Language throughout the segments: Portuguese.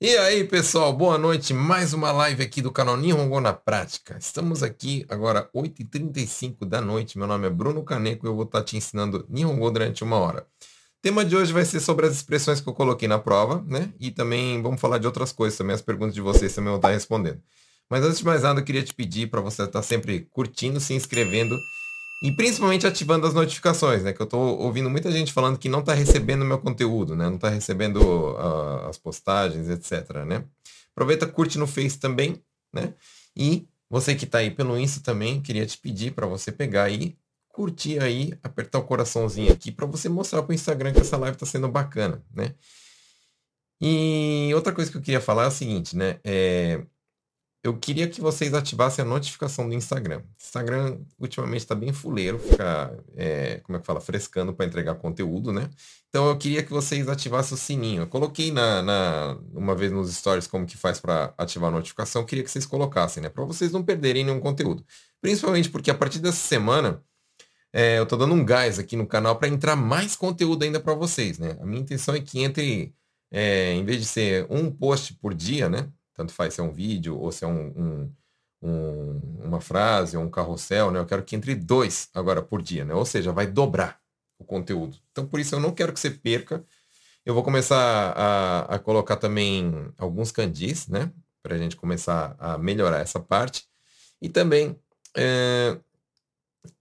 E aí, pessoal, boa noite. Mais uma live aqui do canal Nihongo na Prática. Estamos aqui agora 8h35 da noite. Meu nome é Bruno Caneco e eu vou estar te ensinando Nihongo durante uma hora. O tema de hoje vai ser sobre as expressões que eu coloquei na prova, né? E também vamos falar de outras coisas também, as perguntas de vocês também eu vou estar respondendo. Mas antes de mais nada, eu queria te pedir para você estar sempre curtindo, se inscrevendo e principalmente ativando as notificações, né? Que eu estou ouvindo muita gente falando que não está recebendo meu conteúdo, né? Não está recebendo uh, as postagens, etc, né? Aproveita, curte no Face também, né? E você que está aí pelo Insta também, queria te pedir para você pegar aí, curtir aí, apertar o coraçãozinho aqui para você mostrar para o Instagram que essa live está sendo bacana, né? E outra coisa que eu queria falar é o seguinte, né? É, eu queria que vocês ativassem a notificação do Instagram. Instagram ultimamente está bem fuleiro, fica, é, como é que fala, frescando para entregar conteúdo, né? Então eu queria que vocês ativassem o sininho. Eu coloquei na, na uma vez nos stories como que faz para ativar a notificação. Eu queria que vocês colocassem, né? Para vocês não perderem nenhum conteúdo. Principalmente porque a partir dessa semana é, eu estou dando um gás aqui no canal para entrar mais conteúdo ainda para vocês, né? A minha intenção é que entre, é, em vez de ser um post por dia, né? Tanto faz se é um vídeo ou se é um, um, um, uma frase ou um carrossel, né? Eu quero que entre dois agora por dia, né? Ou seja, vai dobrar o conteúdo. Então, por isso eu não quero que você perca. Eu vou começar a, a colocar também alguns candis, né? Para a gente começar a melhorar essa parte. E também é,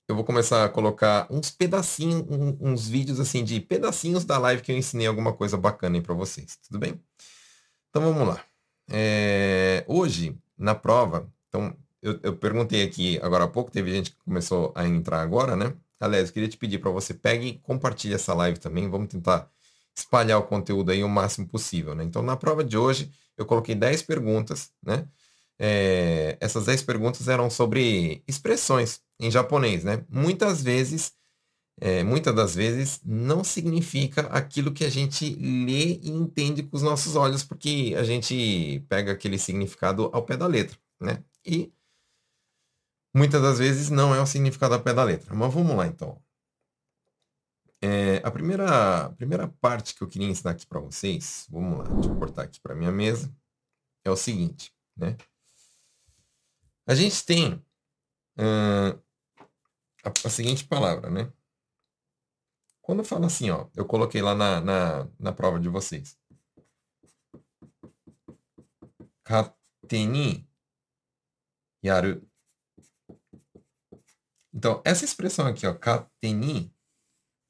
eu vou começar a colocar uns pedacinhos, um, uns vídeos assim de pedacinhos da live que eu ensinei alguma coisa bacana aí para vocês. Tudo bem? Então vamos lá. É, hoje, na prova, então, eu, eu, perguntei aqui agora há pouco, teve gente que começou a entrar agora, né? Aliás, queria te pedir para você pegue e compartilhe essa live também. Vamos tentar espalhar o conteúdo aí o máximo possível, né? Então, na prova de hoje, eu coloquei 10 perguntas, né? É, essas 10 perguntas eram sobre expressões em japonês, né? Muitas vezes é, muitas das vezes não significa aquilo que a gente lê e entende com os nossos olhos, porque a gente pega aquele significado ao pé da letra, né? E muitas das vezes não é o significado ao pé da letra. Mas vamos lá então. É, a primeira, primeira parte que eu queria ensinar aqui para vocês, vamos lá, deixa eu cortar aqui para minha mesa, é o seguinte, né? A gente tem a, a seguinte palavra, né? Quando fala assim, ó, eu coloquei lá na, na, na prova de vocês. Kateni yaru. Então, essa expressão aqui, ó, kateni,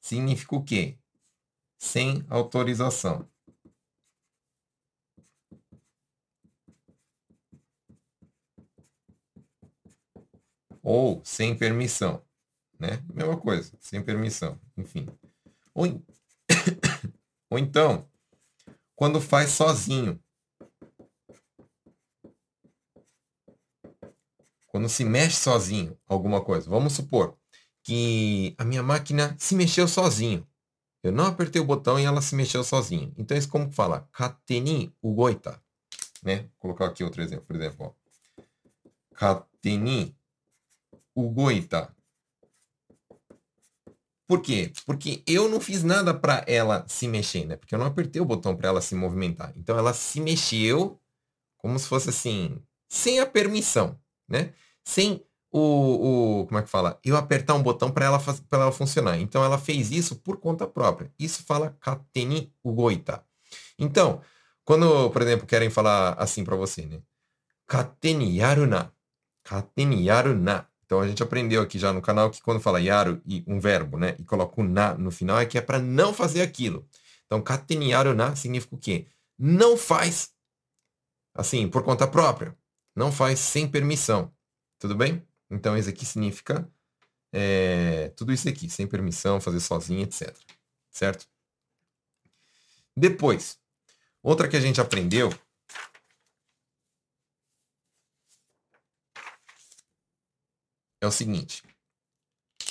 significa o quê? Sem autorização. Ou sem permissão, né? Mesma coisa, sem permissão, enfim. Ou, Ou então, quando faz sozinho. Quando se mexe sozinho alguma coisa. Vamos supor que a minha máquina se mexeu sozinho. Eu não apertei o botão e ela se mexeu sozinho. Então, isso como fala? Kateni ugoita. Né? Vou colocar aqui outro exemplo. Por exemplo, ó. Kateni ugoita. Por quê? Porque eu não fiz nada para ela se mexer, né? Porque eu não apertei o botão para ela se movimentar. Então ela se mexeu como se fosse assim, sem a permissão, né? Sem o, o como é que fala? Eu apertar um botão para ela para ela funcionar. Então ela fez isso por conta própria. Isso fala kateni ugoita. Então, quando, por exemplo, querem falar assim para você, né? Kateni yaruna. Kateni yaruna. Então a gente aprendeu aqui já no canal que quando fala yaru e um verbo, né, e coloca o na no final é que é para não fazer aquilo. Então yaru na significa o quê? Não faz assim por conta própria, não faz sem permissão. Tudo bem? Então isso aqui significa é, tudo isso aqui, sem permissão, fazer sozinho, etc. Certo? Depois, outra que a gente aprendeu é o seguinte.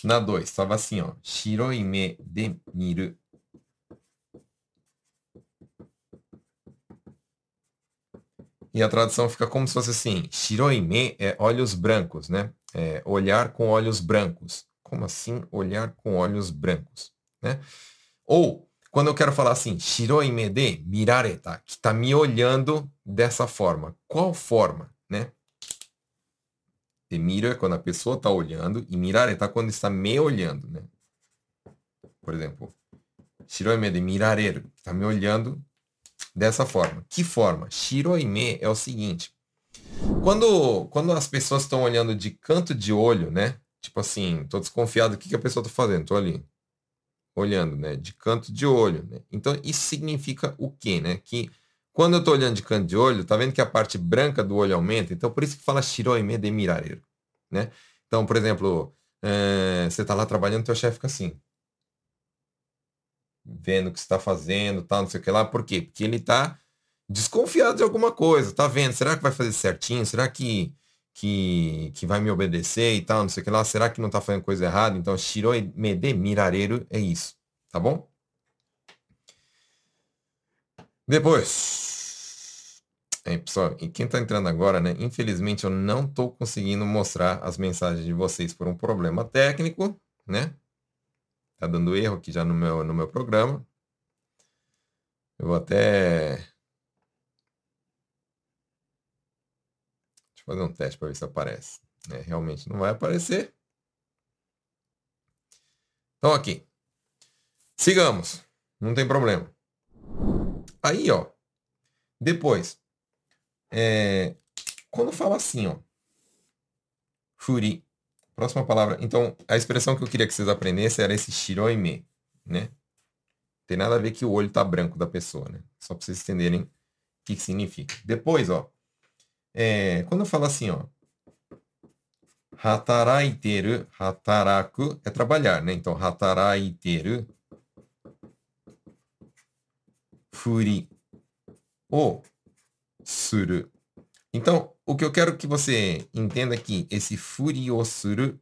Na 2, estava assim, ó. Shiroi me de miru. E a tradução fica como se fosse assim. Shiroi me é olhos brancos, né? É olhar com olhos brancos. Como assim olhar com olhos brancos? Né? Ou Quando eu quero falar assim, shiroi me de mirareta, que está me olhando dessa forma. Qual forma, né? Miro é quando a pessoa está olhando e mirareta quando está me olhando, né? Por exemplo, shiroi me de mirareru, está me olhando dessa forma. Que forma? Shiroi me é o seguinte. Quando, quando as pessoas estão olhando de canto de olho, né? Tipo assim, tô desconfiado, o que, que a pessoa tá fazendo? Tô ali, olhando, né? De canto de olho, né? Então, isso significa o quê, né? Que quando eu tô olhando de canto de olho, tá vendo que a parte branca do olho aumenta? Então, por isso que fala shiroime de mirareiro, né? Então, por exemplo, é, você tá lá trabalhando, teu chefe fica assim. Vendo o que você está fazendo, tal, não sei o que lá. Por quê? Porque ele tá desconfiado de alguma coisa, tá vendo? Será que vai fazer certinho? Será que que, que vai me obedecer e tal, não sei o que lá. Será que não tá fazendo coisa errada? Então, Shiroi Mede Mirareiro é isso, tá bom? Depois, é, pessoal, e quem tá entrando agora, né? Infelizmente eu não tô conseguindo mostrar as mensagens de vocês por um problema técnico, né? Tá dando erro aqui já no meu, no meu programa. Eu vou até fazer um teste para ver se aparece. É, realmente não vai aparecer. Então, aqui. Sigamos. Não tem problema. Aí, ó. Depois. É, quando fala assim, ó. Furi. Próxima palavra. Então, a expressão que eu queria que vocês aprendessem era esse shiroime, né? Tem nada a ver que o olho tá branco da pessoa, né? Só para vocês entenderem o que, que significa. Depois, ó. É, quando eu falo assim, ó, hataraiteru, hataraku é trabalhar, né? Então, hataraiteru, furi o suru. Então, o que eu quero que você entenda aqui, esse furi o suru,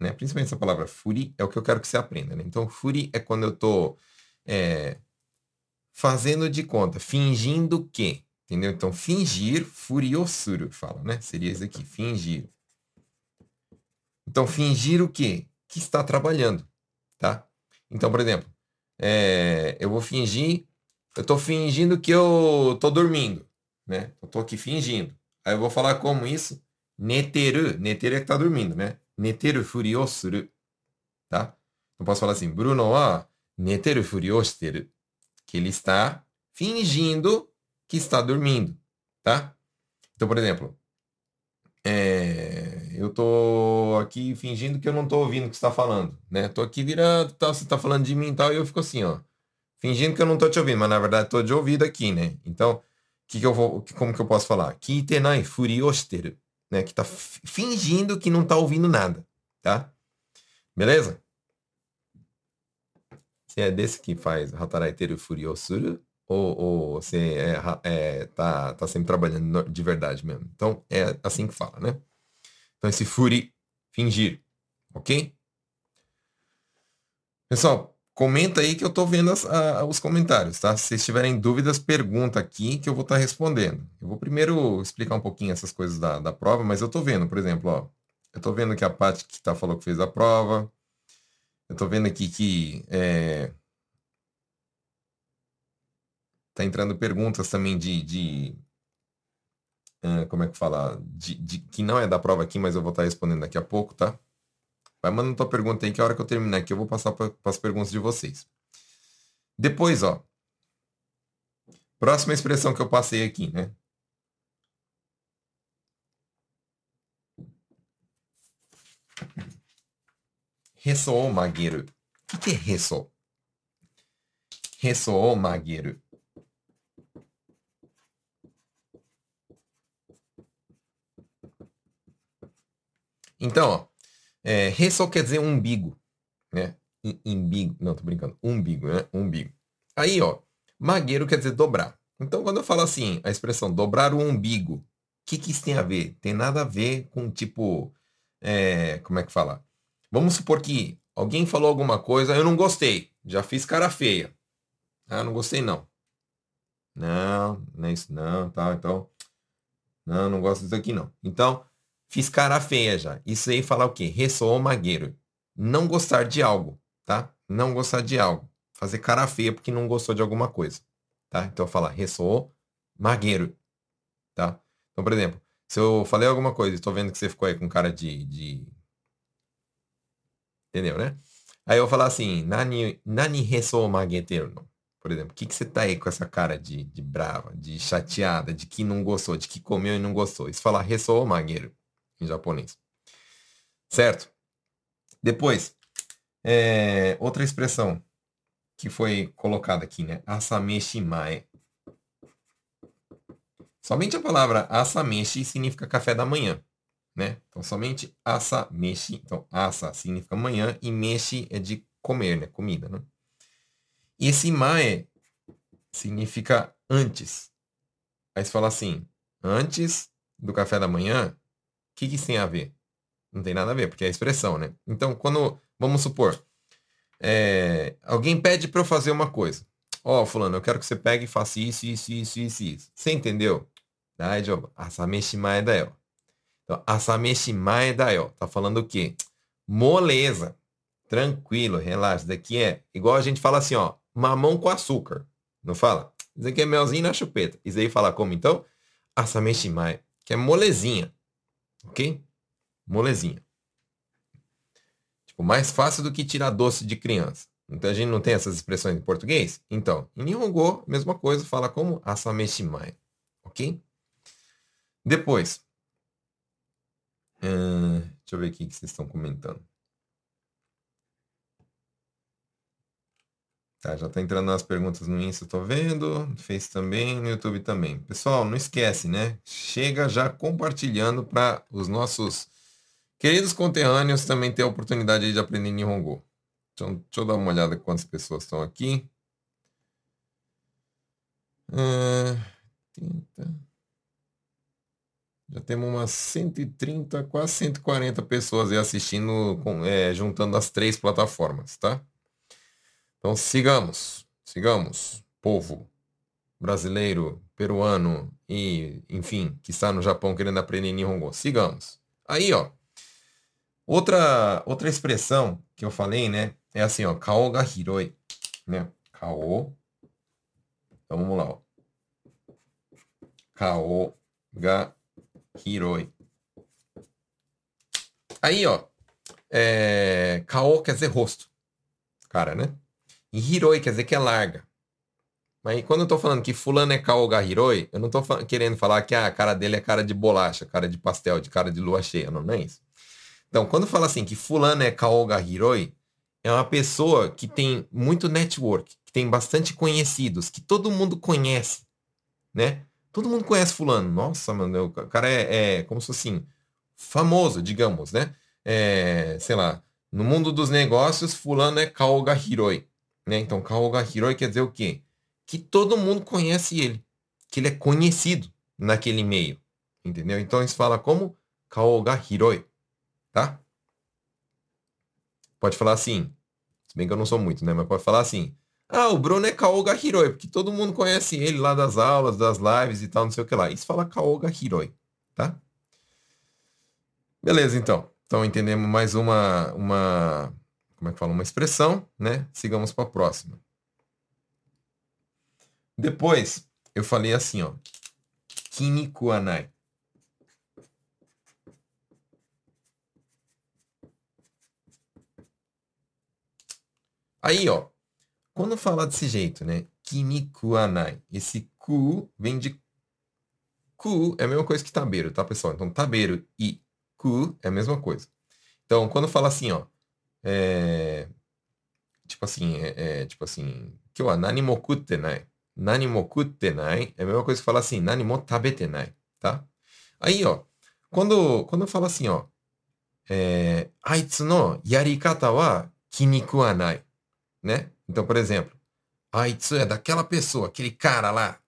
né? Principalmente essa palavra furi, é o que eu quero que você aprenda, né? Então, furi é quando eu tô é, fazendo de conta, fingindo que, Entendeu? Então, fingir, furiosuro, fala, né? Seria isso aqui, fingir. Então, fingir o quê? Que está trabalhando, tá? Então, por exemplo, é, eu vou fingir, eu estou fingindo que eu estou dormindo, né? Eu estou aqui fingindo. Aí eu vou falar como isso? Neteru, neteru é que está dormindo, né? Neteru furiosuru, tá? Então, posso falar assim, Bruno wa neteru furiosteru, que ele está fingindo que está dormindo, tá? Então, por exemplo, é, eu tô aqui fingindo que eu não tô ouvindo o que está falando, né? Tô aqui virando, tal, você está falando de mim e tal, e eu fico assim, ó, fingindo que eu não tô te ouvindo, mas na verdade tô de ouvido aqui, né? Então, que que eu vou, como que eu posso falar? Kitenai furiosteru, né? Que tá fingindo que não tá ouvindo nada, tá? Beleza? Se é desse que faz Hataraiteru Furiosuru, ou, ou você é, é, tá, tá sempre trabalhando de verdade mesmo. Então, é assim que fala, né? Então, esse furi, fingir, ok? Pessoal, comenta aí que eu tô vendo as, a, os comentários, tá? Se tiverem dúvidas, pergunta aqui que eu vou estar tá respondendo. Eu vou primeiro explicar um pouquinho essas coisas da, da prova, mas eu tô vendo, por exemplo, ó, eu tô vendo que a Paty que tá, falou que fez a prova, eu tô vendo aqui que é, Tá entrando perguntas também de, de como é que fala? De, de, que não é da prova aqui, mas eu vou estar tá respondendo daqui a pouco, tá? Vai mandando tua pergunta aí que a hora que eu terminar aqui eu vou passar para as perguntas de vocês. Depois, ó. Próxima expressão que eu passei aqui, né? Ressoou magueiro. O que é ressoou? Ressoou magueiro. Então, ó, é, só quer dizer umbigo, né? Imbigo, não, tô brincando, umbigo, né? Umbigo. Aí, ó, magueiro quer dizer dobrar. Então, quando eu falo assim, a expressão dobrar o umbigo, o que, que isso tem a ver? Tem nada a ver com, tipo, é, como é que fala? Vamos supor que alguém falou alguma coisa, eu não gostei, já fiz cara feia. Ah, não gostei não. Não, não é isso não, tá, então, não, não gosto disso aqui não. Então, Fiz cara feia já. Isso aí fala o quê? Ressoou magueiro. Não gostar de algo, tá? Não gostar de algo. fazer cara feia porque não gostou de alguma coisa, tá? Então fala ressoou magueiro, tá? Então, por exemplo, se eu falei alguma coisa, estou vendo que você ficou aí com cara de, de... entendeu, né? Aí eu vou falar assim, nani, nani ressoou magueteiro, não. Por exemplo, o que, que você tá aí com essa cara de, de brava, de chateada, de que não gostou, de que comeu e não gostou? Isso fala ressoou magueiro em japonês. Certo? Depois, é, outra expressão que foi colocada aqui, né? Asameshi mae. Somente a palavra asameshi significa café da manhã, né? Então, somente asameshi. Então, asa significa manhã e meshi é de comer, né? Comida, né? E esse mae significa antes. Aí você fala assim, antes do café da manhã, que, que isso tem a ver? Não tem nada a ver, porque é expressão, né? Então, quando, vamos supor, é, alguém pede para eu fazer uma coisa. Ó, oh, fulano, eu quero que você pegue e faça isso, isso, isso, isso, isso. Você entendeu? Daijobu. Asameshi mae da yo. Então, asameshi mae da yo. Tá falando o quê? Moleza. Tranquilo, relaxa. Daqui é igual a gente fala assim, ó. Mamão com açúcar. Não fala? Isso aqui é melzinho na chupeta. Isso aí fala como então? Asameshi mae. Que é molezinha. Ok? Molezinha. Tipo, mais fácil do que tirar doce de criança. Então a gente não tem essas expressões em português? Então, em Nihongo, mesma coisa, fala como asameshimai. Ok? Depois. Uh, deixa eu ver aqui o que vocês estão comentando. Tá, já tá entrando nas perguntas no Insta, tô vendo. Face também, no YouTube também. Pessoal, não esquece, né? Chega já compartilhando para os nossos Queridos conterrâneos também têm a oportunidade de aprender Nihongo. Então, deixa eu dar uma olhada quantas pessoas estão aqui. Uh, já temos umas 130, quase 140 pessoas aí assistindo, com, é, juntando as três plataformas, tá? Então sigamos, sigamos, povo brasileiro, peruano e, enfim, que está no Japão querendo aprender Nihongo. Sigamos. Aí, ó, Outra, outra expressão que eu falei, né? É assim, ó. Kao ga hiroi. Né? Kao. Então vamos lá, ó. Kao ga hiroi. Aí, ó. É, kao quer dizer rosto. Cara, né? E hiroi quer dizer que é larga. Mas quando eu tô falando que fulano é kao ga hiroi, eu não tô querendo falar que ah, a cara dele é cara de bolacha, cara de pastel, de cara de lua cheia. Não, não é isso. Então, quando fala assim que fulano é Kaoga Hiroi, é uma pessoa que tem muito network, que tem bastante conhecidos, que todo mundo conhece, né? Todo mundo conhece fulano. Nossa, mano, o cara é, é como se fosse assim, famoso, digamos, né? É, sei lá, no mundo dos negócios, fulano é Kaoga Hiroi, né? Então, Kaoga Hiroi quer dizer o quê? Que todo mundo conhece ele, que ele é conhecido naquele meio, entendeu? Então, isso fala como Kaoga Hiroi tá? Pode falar assim, se bem que eu não sou muito, né? Mas pode falar assim, ah, o Bruno é Kaoga Hiroi, porque todo mundo conhece ele lá das aulas, das lives e tal, não sei o que lá. Isso fala Kaoga Hiroi, tá? Beleza, então. Então entendemos mais uma, uma, como é que fala, uma expressão, né? Sigamos para a próxima. Depois, eu falei assim, ó. Kinikuanai. Aí, ó, quando fala desse jeito, né? Kinikuanai. Esse ku vem de ku, é a mesma coisa que tabeiro, tá, pessoal? Então, tabeiro e ku é a mesma coisa. Então, quando fala assim, ó, é, tipo assim, é, é tipo assim, que o nani mo kuttenai. Nani mo kuttenai é a mesma coisa que fala assim, nani mo tabetenai, tá? Aí, ó, quando, quando eu falo assim, ó, é, aitsu no yarikata wa kinikuanai né? Então, por exemplo, Aitsu é daquela pessoa, aquele cara lá,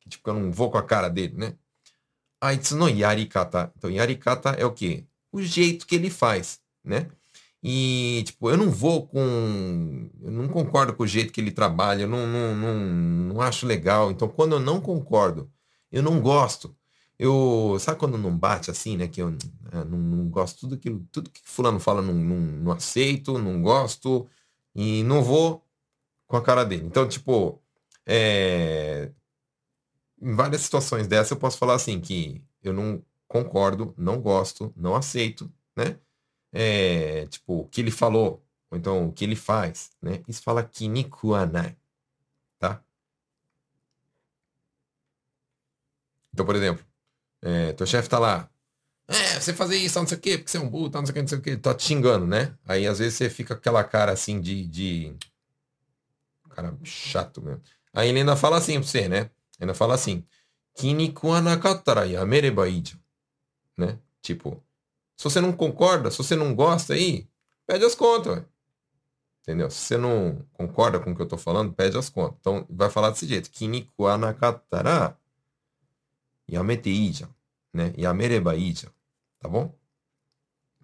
que tipo, eu não vou com a cara dele, né? Aitsu no yarikata. Então, yarikata é o quê? O jeito que ele faz, né? E, tipo, eu não vou com. Eu não concordo com o jeito que ele trabalha, eu não, não, não, não acho legal. Então, quando eu não concordo, eu não gosto. Eu. Sabe quando não bate assim, né? Que eu, eu não, não, gosto tudo aquilo, tudo que fulano fala, não, não, não aceito, não gosto. E não vou, com a cara dele. Então, tipo, é... em várias situações dessa eu posso falar assim, que eu não concordo, não gosto, não aceito, né? É, tipo, o que ele falou, ou então o que ele faz, né? Isso fala kinikuanai, tá? Então, por exemplo, é, teu chefe tá lá, é, você fazer isso, não sei o quê, porque você é um burro, não sei o quê, não sei o quê, tá te xingando, né? Aí às vezes você fica com aquela cara assim de, de... Cara chato mesmo. Aí ele ainda fala assim pra você, né? Ainda fala assim, kinikuanakatara yamereba ijo. Né? Tipo, se você não concorda, se você não gosta aí, pede as contas, ué. Entendeu? Se você não concorda com o que eu tô falando, pede as contas. Então, vai falar desse jeito. Kinikuanakatara yamete ija. Né? Yamereba ija. Tá bom?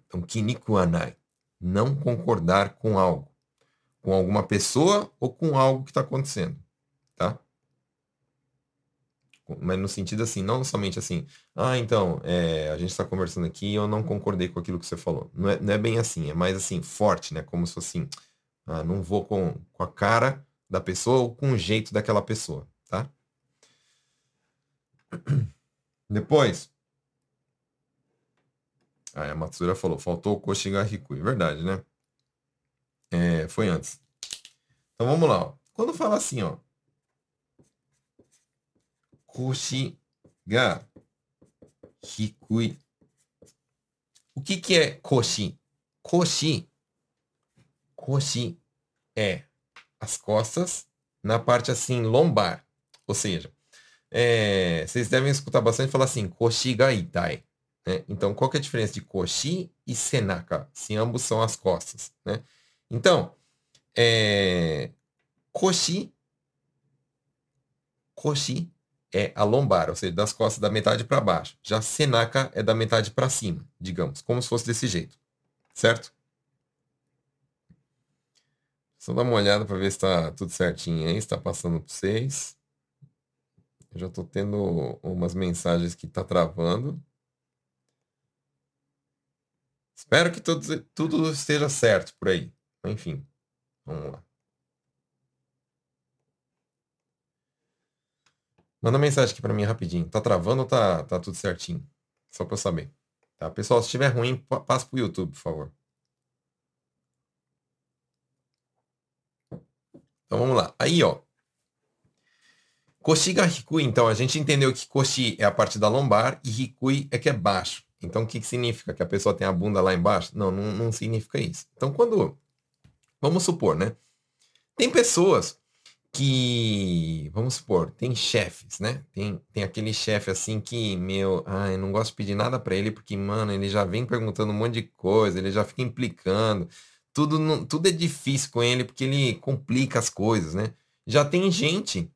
Então, kinikuanai. Não concordar com algo. Com alguma pessoa ou com algo que está acontecendo. Mas no sentido assim, não somente assim, ah, então, é, a gente está conversando aqui e eu não concordei com aquilo que você falou. Não é, não é bem assim, é mais assim, forte, né? Como se fosse assim, ah, não vou com, com a cara da pessoa ou com o jeito daquela pessoa, tá? Depois, ah, a Matsura falou, faltou o Koshiga Hikui. Verdade, né? É, foi antes. Então vamos lá. Ó. Quando fala assim, ó. Koshiga Hikui. O que, que é Koshi? Koshi. Koshi é as costas na parte assim lombar. Ou seja, é, vocês devem escutar bastante falar assim, Koshi ga itai. Né? Então, qual que é a diferença de koshi e senaka? Se ambos são as costas. Né? Então, é, koshi, koshi é a lombar, ou seja, das costas da metade para baixo. Já senaka é da metade para cima, digamos, como se fosse desse jeito. Certo? Só dar uma olhada para ver se está tudo certinho aí, está passando para vocês. Eu já estou tendo umas mensagens que está travando. Espero que tudo, tudo esteja certo por aí. Enfim, vamos lá. Manda mensagem aqui para mim rapidinho. Tá travando ou tá, tá tudo certinho? Só para eu saber. Tá? Pessoal, se estiver ruim, passa pro YouTube, por favor. Então vamos lá. Aí, ó. Koshi ga então, a gente entendeu que koshi é a parte da lombar e hikui é que é baixo. Então, o que, que significa? Que a pessoa tem a bunda lá embaixo? Não, não, não significa isso. Então, quando. Vamos supor, né? Tem pessoas que. Vamos supor, tem chefes, né? Tem, tem aquele chefe assim que, meu, ai, não gosto de pedir nada para ele porque, mano, ele já vem perguntando um monte de coisa, ele já fica implicando. Tudo, tudo é difícil com ele porque ele complica as coisas, né? Já tem gente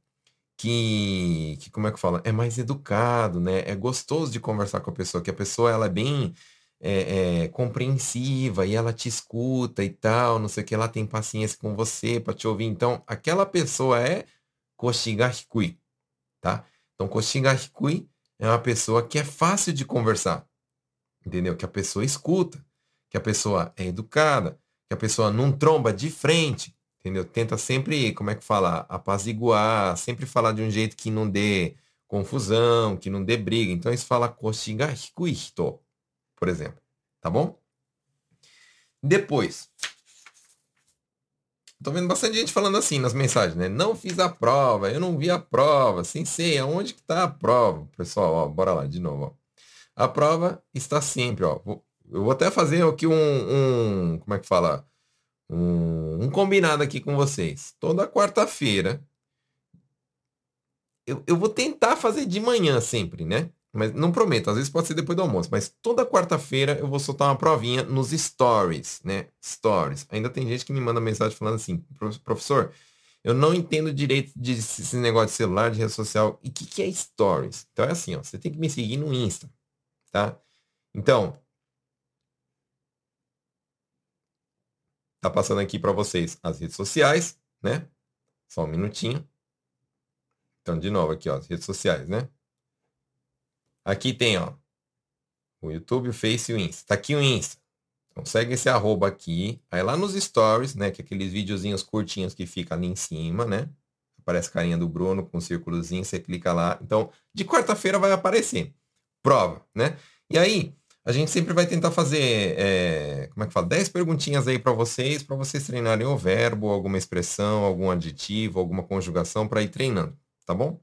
que, que, como é que fala? É mais educado, né? É gostoso de conversar com a pessoa, que a pessoa ela é bem é, é, compreensiva e ela te escuta e tal, não sei o que, ela tem paciência com você para te ouvir. Então, aquela pessoa é Koshigahikui, tá? Então, Koshigahikui é uma pessoa que é fácil de conversar, entendeu? Que a pessoa escuta, que a pessoa é educada, que a pessoa não tromba de frente, entendeu? Tenta sempre, como é que fala, apaziguar, sempre falar de um jeito que não dê confusão, que não dê briga. Então isso fala koshiga hikui hito, por exemplo, tá bom? Depois, tô vendo bastante gente falando assim nas mensagens, né? Não fiz a prova, eu não vi a prova, sem sei aonde que tá a prova. Pessoal, ó, bora lá de novo, ó. A prova está sempre, ó. Eu vou até fazer aqui um, um como é que fala? um, um combinado aqui com vocês. Toda quarta-feira. Eu, eu vou tentar fazer de manhã sempre, né? Mas não prometo, às vezes pode ser depois do almoço. Mas toda quarta-feira eu vou soltar uma provinha nos stories, né? Stories. Ainda tem gente que me manda mensagem falando assim, professor, eu não entendo direito de esse negócio de celular, de rede social. E o que, que é stories? Então é assim, ó, você tem que me seguir no Insta, tá? Então, Tá passando aqui para vocês as redes sociais, né? Só um minutinho. Então, de novo aqui, ó, as redes sociais, né? Aqui tem, ó, o YouTube, o Face e o Insta. Tá aqui o Insta. Então segue esse arroba aqui, aí lá nos stories, né, que é aqueles videozinhos curtinhos que fica ali em cima, né? Aparece a carinha do Bruno com um círculozinho, você clica lá. Então, de quarta-feira vai aparecer. Prova, né? E aí, a gente sempre vai tentar fazer, é, como é que fala? 10 perguntinhas aí para vocês, para vocês treinarem o verbo, alguma expressão, algum adjetivo, alguma conjugação para ir treinando, tá bom?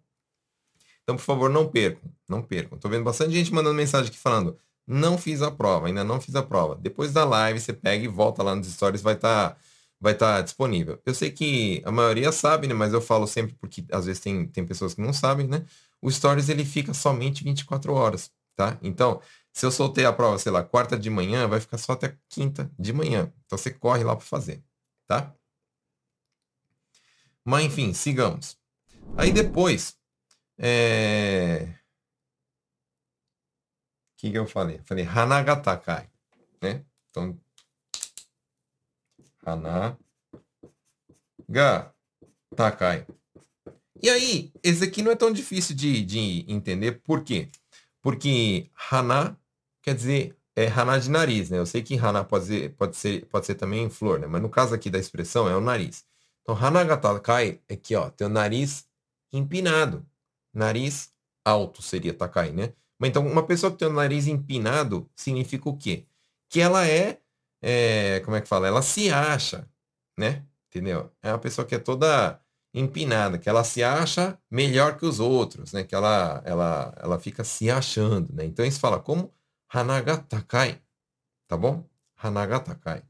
Então, por favor, não percam, não percam. Tô vendo bastante gente mandando mensagem aqui falando, não fiz a prova, ainda não fiz a prova. Depois da live, você pega e volta lá nos stories, vai estar tá, vai tá disponível. Eu sei que a maioria sabe, né? Mas eu falo sempre porque às vezes tem, tem pessoas que não sabem, né? O stories ele fica somente 24 horas, tá? Então, se eu soltei a prova, sei lá, quarta de manhã, vai ficar só até quinta de manhã. Então você corre lá para fazer, tá? Mas enfim, sigamos. Aí depois, é... o que, que eu falei? Falei Hanagatakai, né? Então, Hanagatakai. E aí, esse aqui não é tão difícil de, de entender, por quê? Porque Hana quer dizer é Haná de nariz, né? Eu sei que Haná pode ser, pode ser, pode ser também flor, né? Mas no caso aqui da expressão é o nariz. Então, Hanagatakai é aqui, ó, o nariz empinado. Nariz alto seria Takai, né? Mas então, uma pessoa que tem o nariz empinado significa o quê? Que ela é, é, como é que fala? Ela se acha, né? Entendeu? É uma pessoa que é toda empinada, que ela se acha melhor que os outros, né? Que ela, ela, ela fica se achando, né? Então, isso fala como Hanagatakai. Tá bom? Hanagatakai.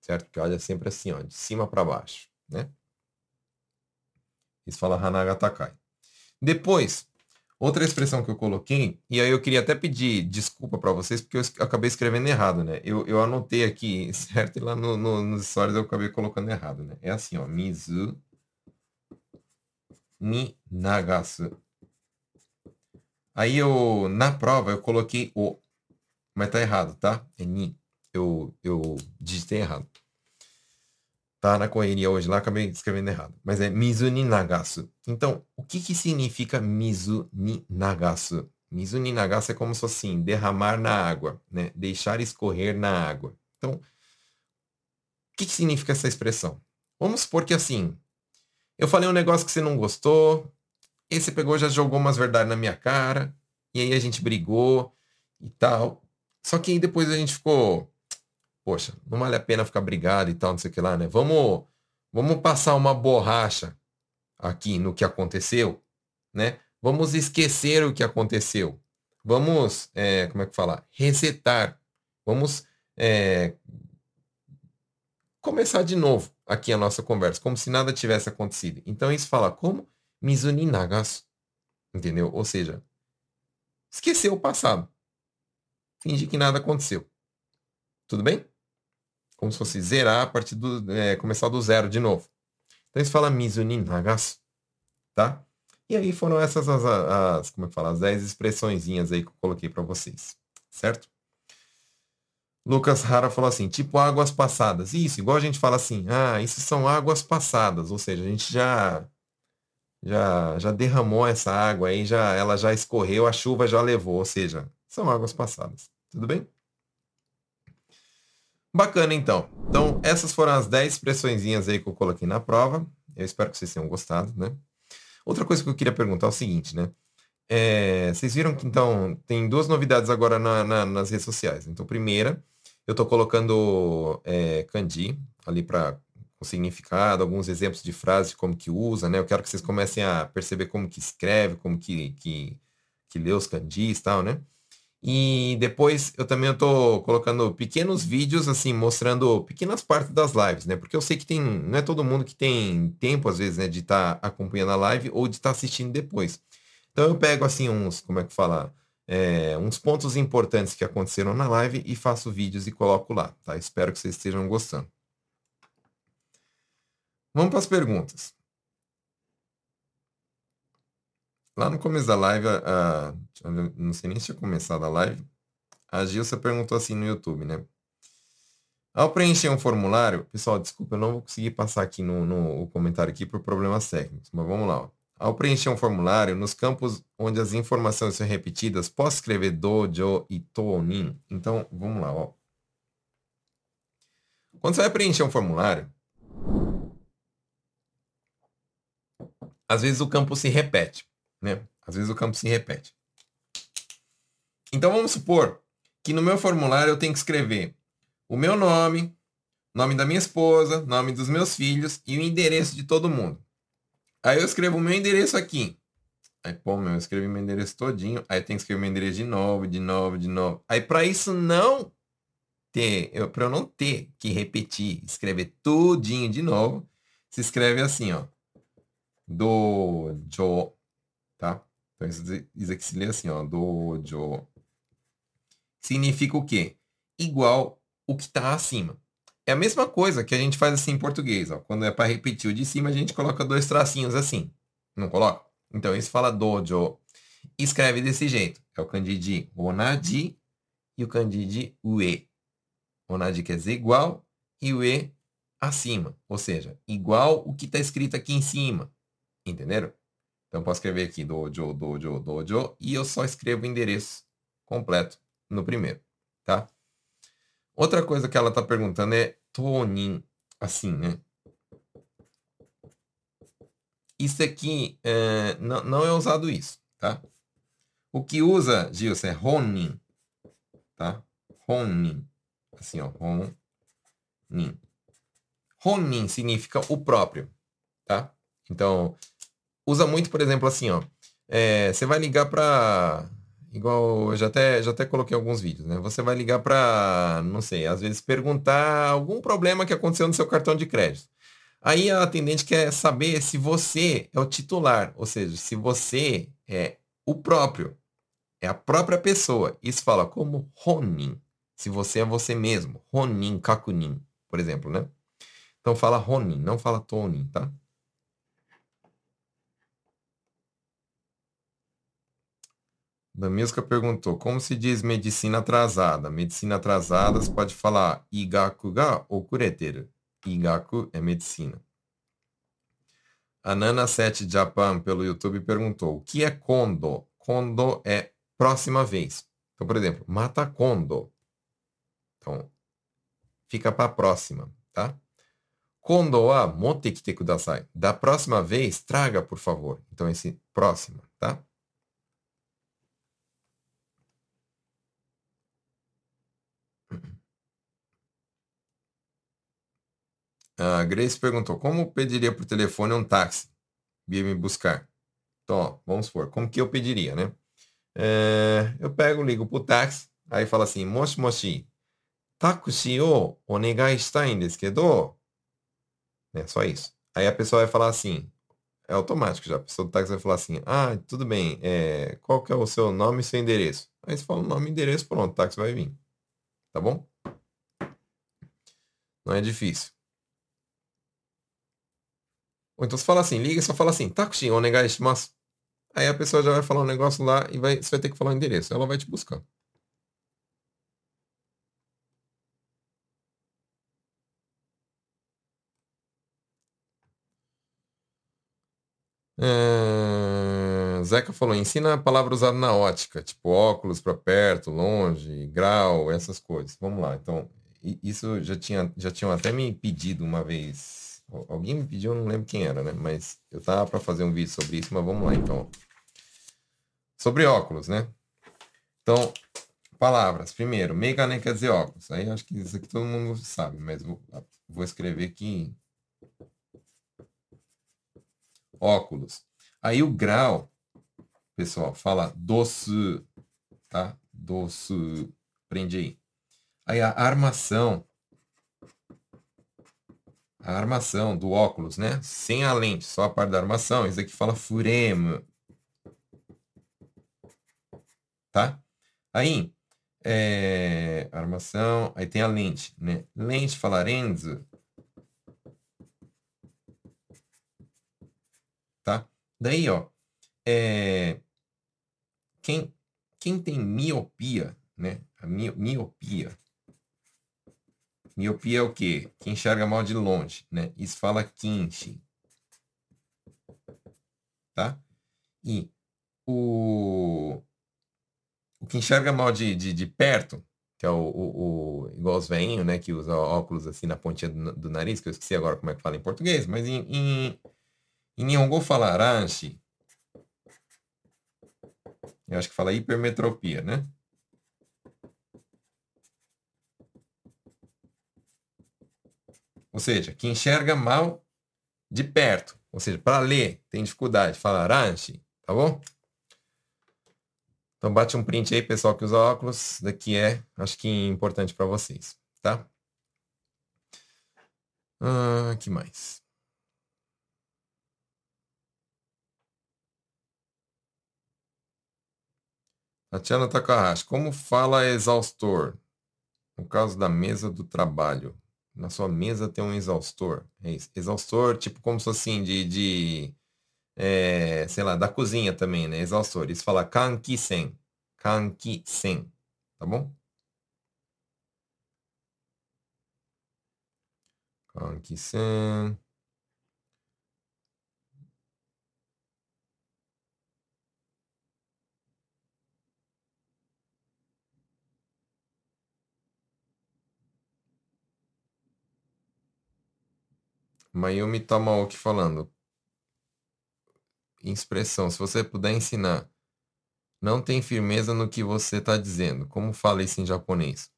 Certo? Que olha sempre assim, ó, de cima para baixo, né? Isso fala Hanagatakai. Depois, outra expressão que eu coloquei, e aí eu queria até pedir desculpa para vocês, porque eu acabei escrevendo errado, né? Eu, eu anotei aqui, certo? E lá no, no, nos stories eu acabei colocando errado, né? É assim, ó. Mizu ni nagasu. Aí eu, na prova, eu coloquei o. Mas tá errado, tá? É ni. Eu, eu digitei errado. Tá na correria hoje lá, acabei escrevendo errado. Mas é mizu ni nagasu. Então, o que que significa mizu ni nagasu? Mizu ni nagasu é como se fosse assim, derramar na água, né? Deixar escorrer na água. Então, o que que significa essa expressão? Vamos supor que assim, eu falei um negócio que você não gostou, esse pegou já jogou umas verdades na minha cara. E aí a gente brigou e tal. Só que aí depois a gente ficou, poxa, não vale a pena ficar brigado e tal, não sei o que lá, né? Vamos, vamos passar uma borracha aqui no que aconteceu, né? Vamos esquecer o que aconteceu. Vamos, é, como é que fala? Resetar. Vamos é, começar de novo aqui a nossa conversa, como se nada tivesse acontecido. Então isso fala como Mizuni. Entendeu? Ou seja, esqueceu o passado. Fingir que nada aconteceu. Tudo bem? Como se fosse zerar a partir do. É, começar do zero de novo. Então isso fala Mizuni Nagasu. Tá? E aí foram essas as, as como é que fala? As 10 expressõezinhas aí que eu coloquei para vocês. Certo? Lucas Rara falou assim, tipo águas passadas. Isso, igual a gente fala assim, ah, isso são águas passadas, ou seja, a gente já já, já derramou essa água aí, já, ela já escorreu, a chuva já levou, ou seja, são águas passadas. Tudo bem? Bacana, então. Então, essas foram as 10 expressõezinhas aí que eu coloquei na prova. Eu espero que vocês tenham gostado, né? Outra coisa que eu queria perguntar é o seguinte, né? É, vocês viram que, então, tem duas novidades agora na, na, nas redes sociais. Então, primeira, eu estou colocando é, kanji ali para o significado, alguns exemplos de frases, como que usa, né? Eu quero que vocês comecem a perceber como que escreve, como que, que, que lê os kanjis e tal, né? E depois eu também estou colocando pequenos vídeos, assim, mostrando pequenas partes das lives, né? Porque eu sei que tem, não é todo mundo que tem tempo, às vezes, né, de estar tá acompanhando a live ou de estar tá assistindo depois. Então eu pego, assim, uns, como é que fala? É, uns pontos importantes que aconteceram na live e faço vídeos e coloco lá, tá? Espero que vocês estejam gostando. Vamos para as perguntas. Lá no começo da live, a, a, não sei nem se tinha começado a live, a Gilsa perguntou assim no YouTube, né? Ao preencher um formulário, pessoal, desculpa, eu não vou conseguir passar aqui no, no comentário aqui por problemas técnicos, mas vamos lá. Ó. Ao preencher um formulário, nos campos onde as informações são repetidas, posso escrever do, jo e to, nin? Então, vamos lá, ó. Quando você vai preencher um formulário, às vezes o campo se repete, né? Às vezes o campo se repete. Então vamos supor que no meu formulário eu tenho que escrever o meu nome, nome da minha esposa, nome dos meus filhos e o endereço de todo mundo. Aí eu escrevo o meu endereço aqui. Aí, pô, meu, eu escrevi meu endereço todinho. Aí tem que escrever meu endereço de novo, de novo, de novo. Aí para isso não ter, eu, para eu não ter que repetir, escrever tudinho de novo, se escreve assim, ó. Dojo, tá? Então isso, isso aqui se lê assim, ó. Dojo. Significa o quê? Igual o que está acima. É a mesma coisa que a gente faz assim em português, ó. Quando é para repetir o de cima, a gente coloca dois tracinhos assim. Não coloca? Então, isso fala dojo. Escreve desse jeito. É o kanji onaji e o kanji ue. Onaji quer dizer igual e ue acima. Ou seja, igual o que está escrito aqui em cima. Entenderam? Então, posso escrever aqui dojo, dojo, dojo e eu só escrevo o endereço completo no primeiro, tá? Outra coisa que ela está perguntando é tonin, assim, né? Isso aqui é, não, não é usado isso, tá? O que usa, Gilson, é ronin, tá? Ronin. Assim, ó, ronin. Ronin significa o próprio, tá? Então, usa muito, por exemplo, assim, ó. É, você vai ligar para igual eu já até, já até coloquei alguns vídeos, né? Você vai ligar para, não sei, às vezes perguntar algum problema que aconteceu no seu cartão de crédito. Aí a atendente quer saber se você é o titular, ou seja, se você é o próprio, é a própria pessoa. Isso fala como Ronin, se você é você mesmo. Ronin, Kakunin, por exemplo, né? Então fala Ronin, não fala Tonin, tá? Damilska perguntou, como se diz medicina atrasada? Medicina atrasada, você pode falar igaku ga okureteru. Igaku é medicina. A Nana 7 Japan pelo YouTube perguntou, o que é kondo? Kondo é próxima vez. Então, por exemplo, mata kondo. Então, fica para a próxima, tá? Kondo wa motte kite kudasai. Da próxima vez, traga, por favor. Então, esse próxima, tá? A Grace perguntou, como pediria por telefone um táxi? Vir me buscar. Então, ó, vamos supor, como que eu pediria, né? É, eu pego, ligo pro táxi, aí fala assim, moshi moshi, táxi o onegai shitai desu. É só isso. Aí a pessoa vai falar assim, é automático já, a pessoa do táxi vai falar assim, ah, tudo bem, é, qual que é o seu nome e seu endereço? Aí você fala o nome e endereço, pronto, o táxi vai vir. Tá bom? Não é difícil. Ou então você fala assim, liga e só fala assim, takushi onegai shimasu. Aí a pessoa já vai falar um negócio lá e vai, você vai ter que falar o endereço. Ela vai te buscar. É... Zeca falou, ensina a palavra usada na ótica, tipo óculos para perto, longe, grau, essas coisas. Vamos lá. Então, isso já tinha, já tinham até me pedido uma vez Alguém me pediu, não lembro quem era, né? Mas eu tava para fazer um vídeo sobre isso, mas vamos lá então. Sobre óculos, né? Então, palavras. Primeiro, megane quer dizer óculos. Aí acho que isso aqui todo mundo sabe, mas vou, vou escrever aqui. Óculos. Aí o grau, pessoal, fala doce, tá? Doce. Prende aí. Aí a armação a armação do óculos, né? Sem a lente, só a parte da armação. Isso aqui fala furema. Tá? Aí, é, armação, aí tem a lente, né? Lente fala renzo. Tá? Daí, ó, é, quem, quem tem miopia, né? A miopia, Miopia é o quê? Que enxerga mal de longe, né? Isso fala kinshi. Tá? E o, o que enxerga mal de, de, de perto que é o, o, o igual os veinhos, né? Que usa óculos assim na pontinha do, do, nariz, que eu esqueci agora como é que fala em português, mas em, em, em Nihongo fala aranshi. Eu acho que fala hipermetropia, né? Ou seja, que enxerga mal de perto. Ou seja, para ler, tem dificuldade. Fala aranshi, tá bom? Então bate um print aí, pessoal que usa óculos. Daqui é, acho que importante para vocês, tá? Ah, que mais? Tatiana Takahashi, como fala exaustor? No caso da mesa do trabalho. Na sua mesa tem um exaustor. É isso. Exaustor, tipo como se assim, de, de é, sei lá, da cozinha também, né? Exaustor. Isso fala kankisen. Kankisen. Tá bom? Kankisen. Mayumi Tamaoki falando expressão, se você puder ensinar, não tem firmeza no que você está dizendo. Como fala isso em japonês?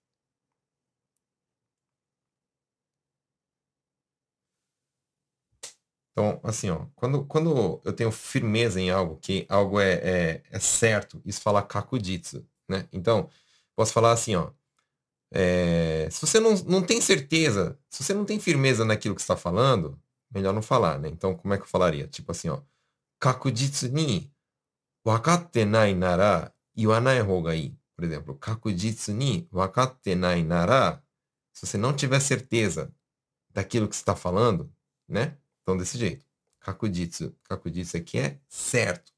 Então, assim, ó, quando, quando eu tenho firmeza em algo, que algo é, é, é certo, isso fala kakujitsu, né? Então, posso falar assim, ó, é, se você não, não tem certeza, se você não tem firmeza naquilo que está falando, melhor não falar, né? Então, como é que eu falaria? Tipo assim, ó. Kakujitsu ni wakatte nai nara iwanai hogai. Por exemplo, kakujitsu ni wakatte nai nara. Se você não tiver certeza daquilo que está falando, né? Então, desse jeito. Kakujitsu. Kakujitsu aqui é certo.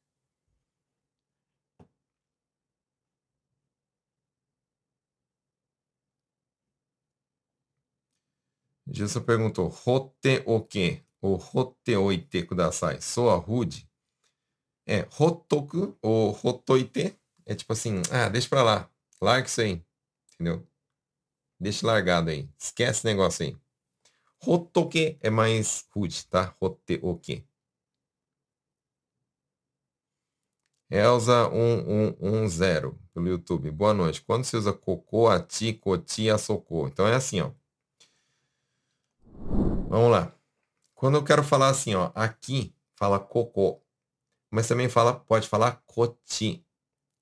Gilson perguntou, rote o quê? Ou rote oite kudasai. Soa rude? É, rotoku ou rotoite é tipo assim, ah, deixa pra lá. Larga isso aí. Entendeu? Deixa largado aí. Esquece esse negócio aí. Rotoke é mais rude, tá? Roteoke. Elza 1110 pelo YouTube. Boa noite. Quando se usa cocô, ati, coti, assocô? Então é assim, ó. Vamos lá. Quando eu quero falar assim, ó, aqui fala cocô mas também fala, pode falar coti.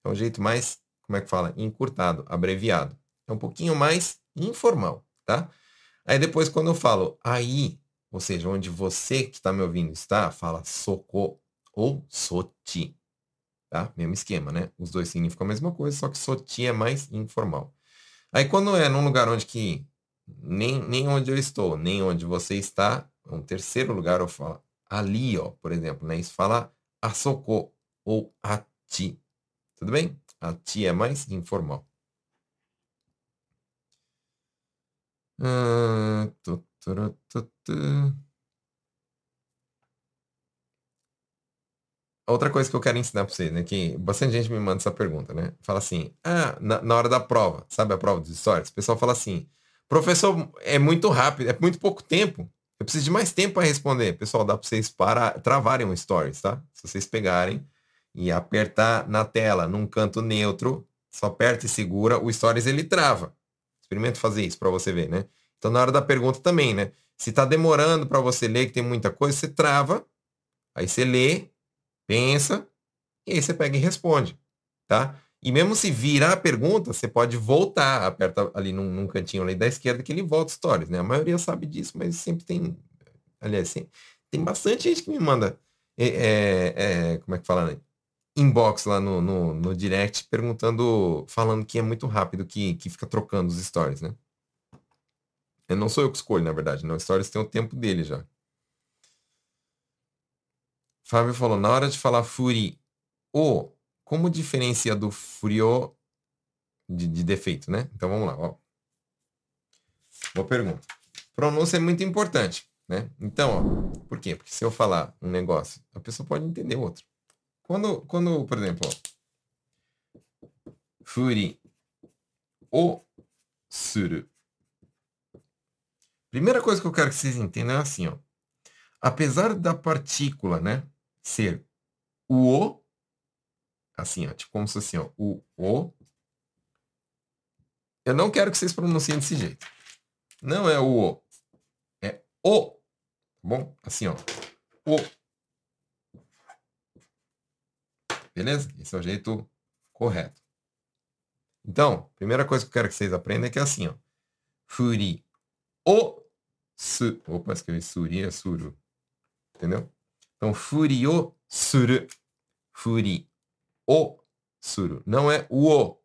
É um jeito mais, como é que fala? Encurtado, abreviado. É um pouquinho mais informal, tá? Aí depois quando eu falo aí, ou seja, onde você que está me ouvindo está, fala soco ou soti, tá? Mesmo esquema, né? Os dois significam a mesma coisa, só que soti é mais informal. Aí quando é num lugar onde que nem, nem onde eu estou, nem onde você está, um terceiro lugar eu falo ali, ó, por exemplo, né? Isso fala Asoko ou ati. Tudo bem? Ati é mais informal. Ah, Outra coisa que eu quero ensinar para vocês, né? Que bastante gente me manda essa pergunta, né? Fala assim, ah, na, na hora da prova, sabe a prova dos histórias? O pessoal fala assim, professor, é muito rápido, é muito pouco tempo. Eu preciso de mais tempo para responder. Pessoal, dá para vocês para travarem um stories, tá? Se vocês pegarem e apertar na tela, num canto neutro, só aperta e segura, o stories ele trava. Experimenta fazer isso para você ver, né? Então na hora da pergunta também, né? Se está demorando para você ler, que tem muita coisa, você trava, aí você lê, pensa, e aí você pega e responde, tá? E mesmo se virar a pergunta, você pode voltar, aperta ali num, num cantinho ali da esquerda que ele volta stories, né? A maioria sabe disso, mas sempre tem, aliás, sempre, tem bastante gente que me manda, é, é, é, como é que fala, né? Inbox lá no, no, no, direct perguntando, falando que é muito rápido, que, que fica trocando os stories, né? Eu não sou eu que escolho, na verdade, não. Stories tem o tempo dele já. Fábio falou, na hora de falar Fury, o como diferencia do frio de, de defeito, né? Então vamos lá. Ó. Boa pergunta. Pronúncia é muito importante, né? Então, ó, por quê? Porque se eu falar um negócio, a pessoa pode entender outro. Quando, quando por exemplo, furi, o, suru. Primeira coisa que eu quero que vocês entendam é assim, ó. Apesar da partícula, né, ser o, assim, ó, tipo como se assim, ó, o o, eu não quero que vocês pronunciem desse jeito. Não é o o, é o, tá bom? Assim, ó, o. Beleza? Esse é o jeito correto. Então, primeira coisa que eu quero que vocês aprendam é que é assim, ó. Furi o su. Opa, escrevi suri é suru. Entendeu? Então, furi o suru. Furi o suru. Não é o o.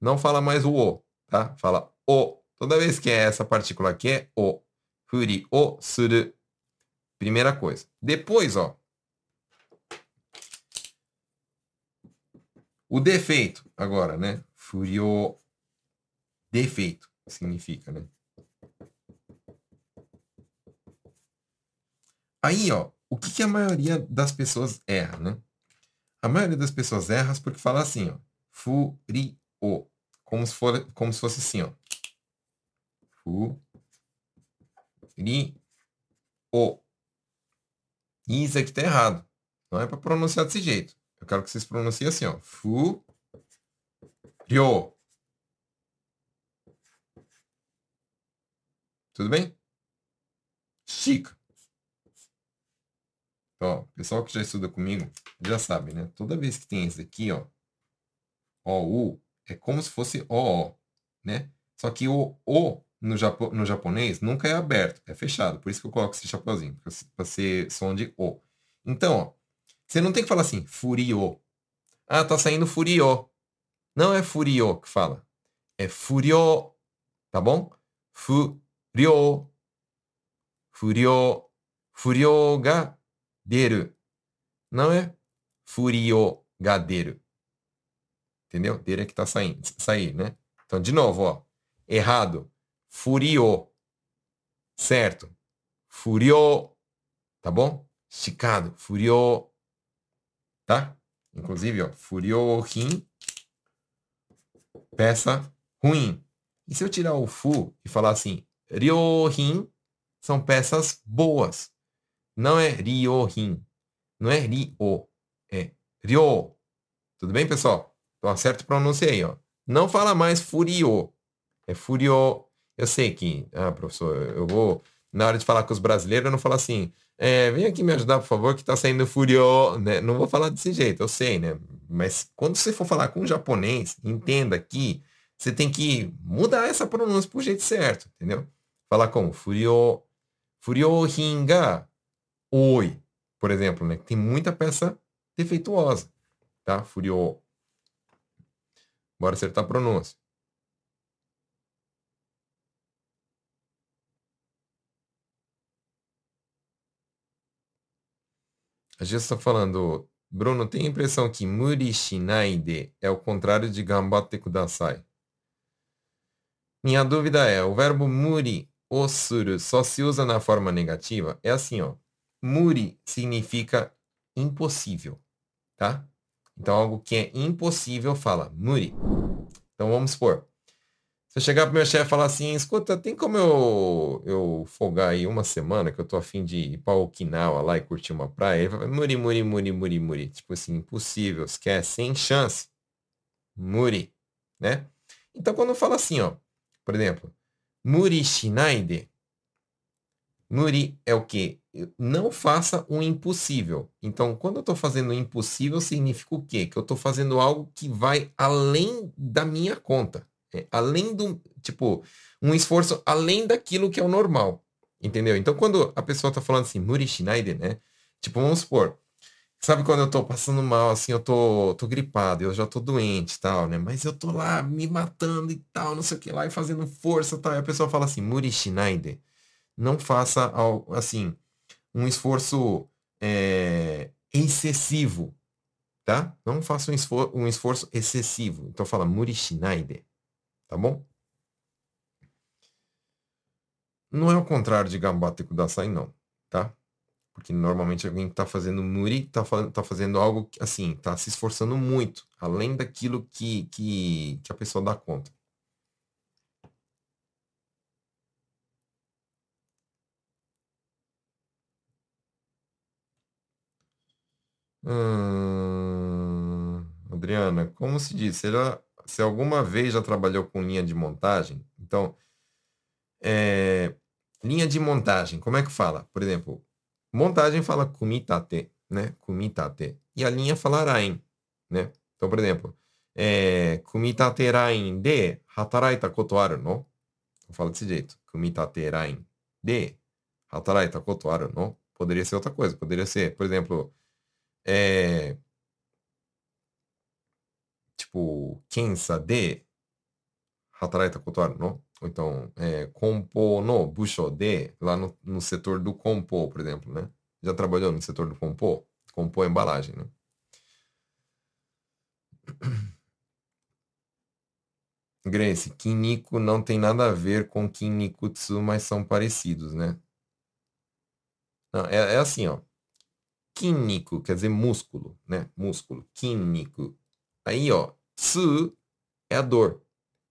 Não fala mais o o, tá? Fala o. Toda vez que é essa partícula aqui é o. Furi o suru. Primeira coisa. Depois, ó. O defeito, agora, né? Furio. Defeito significa, né? Aí, ó, o que, que a maioria das pessoas erra, né? A maioria das pessoas erra porque fala assim, ó. Furio. Como se, for, como se fosse assim, ó. Furio. E isso aqui tá errado. Não é para pronunciar desse jeito. Eu quero que vocês pronunciem assim, ó. Fu. Ryo. Tudo bem? Chica. Ó, o pessoal que já estuda comigo já sabe, né? Toda vez que tem esse aqui, ó, o, u, é como se fosse o, o, né? Só que o o no, japo, no japonês nunca é aberto, é fechado. Por isso que eu coloco esse chapeuzinho, para ser som de o. Então, ó, você não tem que falar assim, furio. Ah, tá saindo furio. Não é furio que fala. É furio. Tá bom? Furio. Furio. Furio ga deru. Não é furio ga deru. Entendeu? Deru é que tá saindo, sair, né? Então, de novo, ó. Errado. Furio. Certo? Furio. Tá bom? Esticado. Furio tá? Inclusive, ó, Furiohin, peça ruim. E se eu tirar o fu e falar assim, Ryohin, são peças boas. Não é Ryohin. Não é Ryo. É Ryo. Tudo bem, pessoal? Então acerta a pronúncia aí, ó. Não fala mais Furio. É Furio. Eu sei que, ah, professor, eu vou, na hora de falar com os brasileiros, eu não falo assim, é, vem aqui me ajudar, por favor, que tá saindo furioso, né? Não vou falar desse jeito, eu sei, né? Mas quando você for falar com um japonês, entenda que você tem que mudar essa pronúncia pro jeito certo, entendeu? Falar como furio, furiohin oi, por exemplo, né? Tem muita peça defeituosa, tá? Furio. Bora acertar a pronúncia. A gente está falando, Bruno, tem a impressão que muri shinaide é o contrário de gambatte kudasai. Minha dúvida é, o verbo muri osuru só se usa na forma negativa? É assim, ó. Muri significa impossível, tá? Então, algo que é impossível fala muri. Então, vamos supor. Se eu chegar pro meu chefe e falar assim, escuta, tem como eu, eu folgar aí uma semana que eu tô afim de ir pra Okinawa lá e curtir uma praia? Ele vai, muri, muri, muri, muri, muri. Tipo assim, impossível, esquece, sem chance. Muri, né? Então, quando fala assim, ó, por exemplo, muri shinaide, muri é o quê? Não faça o impossível. Então, quando eu estou fazendo o impossível, significa o quê? Que eu estou fazendo algo que vai além da minha conta. É, além do, tipo, um esforço além daquilo que é o normal. Entendeu? Então, quando a pessoa tá falando assim, Muri Schneider, né? Tipo, vamos supor, sabe quando eu tô passando mal, assim, eu tô, tô gripado, eu já tô doente tal, né? Mas eu tô lá me matando e tal, não sei o que lá, e fazendo força tal. E a pessoa fala assim, Muri Schneider, não faça, assim, um esforço é, excessivo, tá? Não faça um, esfor um esforço excessivo. Então fala Muri Schneider. Tá bom? Não é o contrário de Gambate Kudasai, não. Tá? Porque normalmente alguém que está fazendo muri está tá fazendo algo assim, está se esforçando muito, além daquilo que, que, que a pessoa dá conta. Hum, Adriana, como se diz? Se, se alguma vez já trabalhou com linha de montagem, então, é, linha de montagem, como é que fala? Por exemplo, montagem fala kumitate, né? Kumitate. E a linha fala rain, né? Então, por exemplo, é, kumitate rain de hataraita koto aru no? Eu falo desse jeito. Kumitate rain de hataraita koto aru no? Poderia ser outra coisa. Poderia ser, por exemplo, é, tipo, kensa de hataraita koto aru no? Ou então, é, kompo no busho de, lá no, no setor do kompo, por exemplo, né? Já trabalhou no setor do? Kompo é embalagem, né? Grace, Kiniko não tem nada a ver com Kinnikutsu, mas são parecidos, né? Não, é, é assim, ó. Kinniku quer dizer músculo, né? Músculo. Kinniku. Aí, ó, tsu é a dor.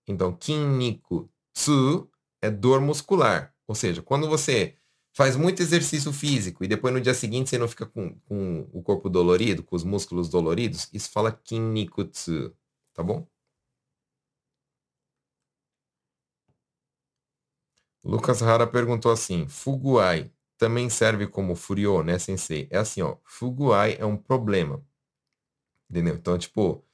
Então, kinniku tsu é dor muscular. Ou seja, quando você faz muito exercício físico e depois no dia seguinte você não fica com, com o corpo dolorido, com os músculos doloridos, isso fala kinnikutsu, tá bom? Lucas Rara perguntou assim: Fuguai também serve como furio, né, sensei? É assim, ó. Fuguai é um problema. Entendeu? Então, tipo,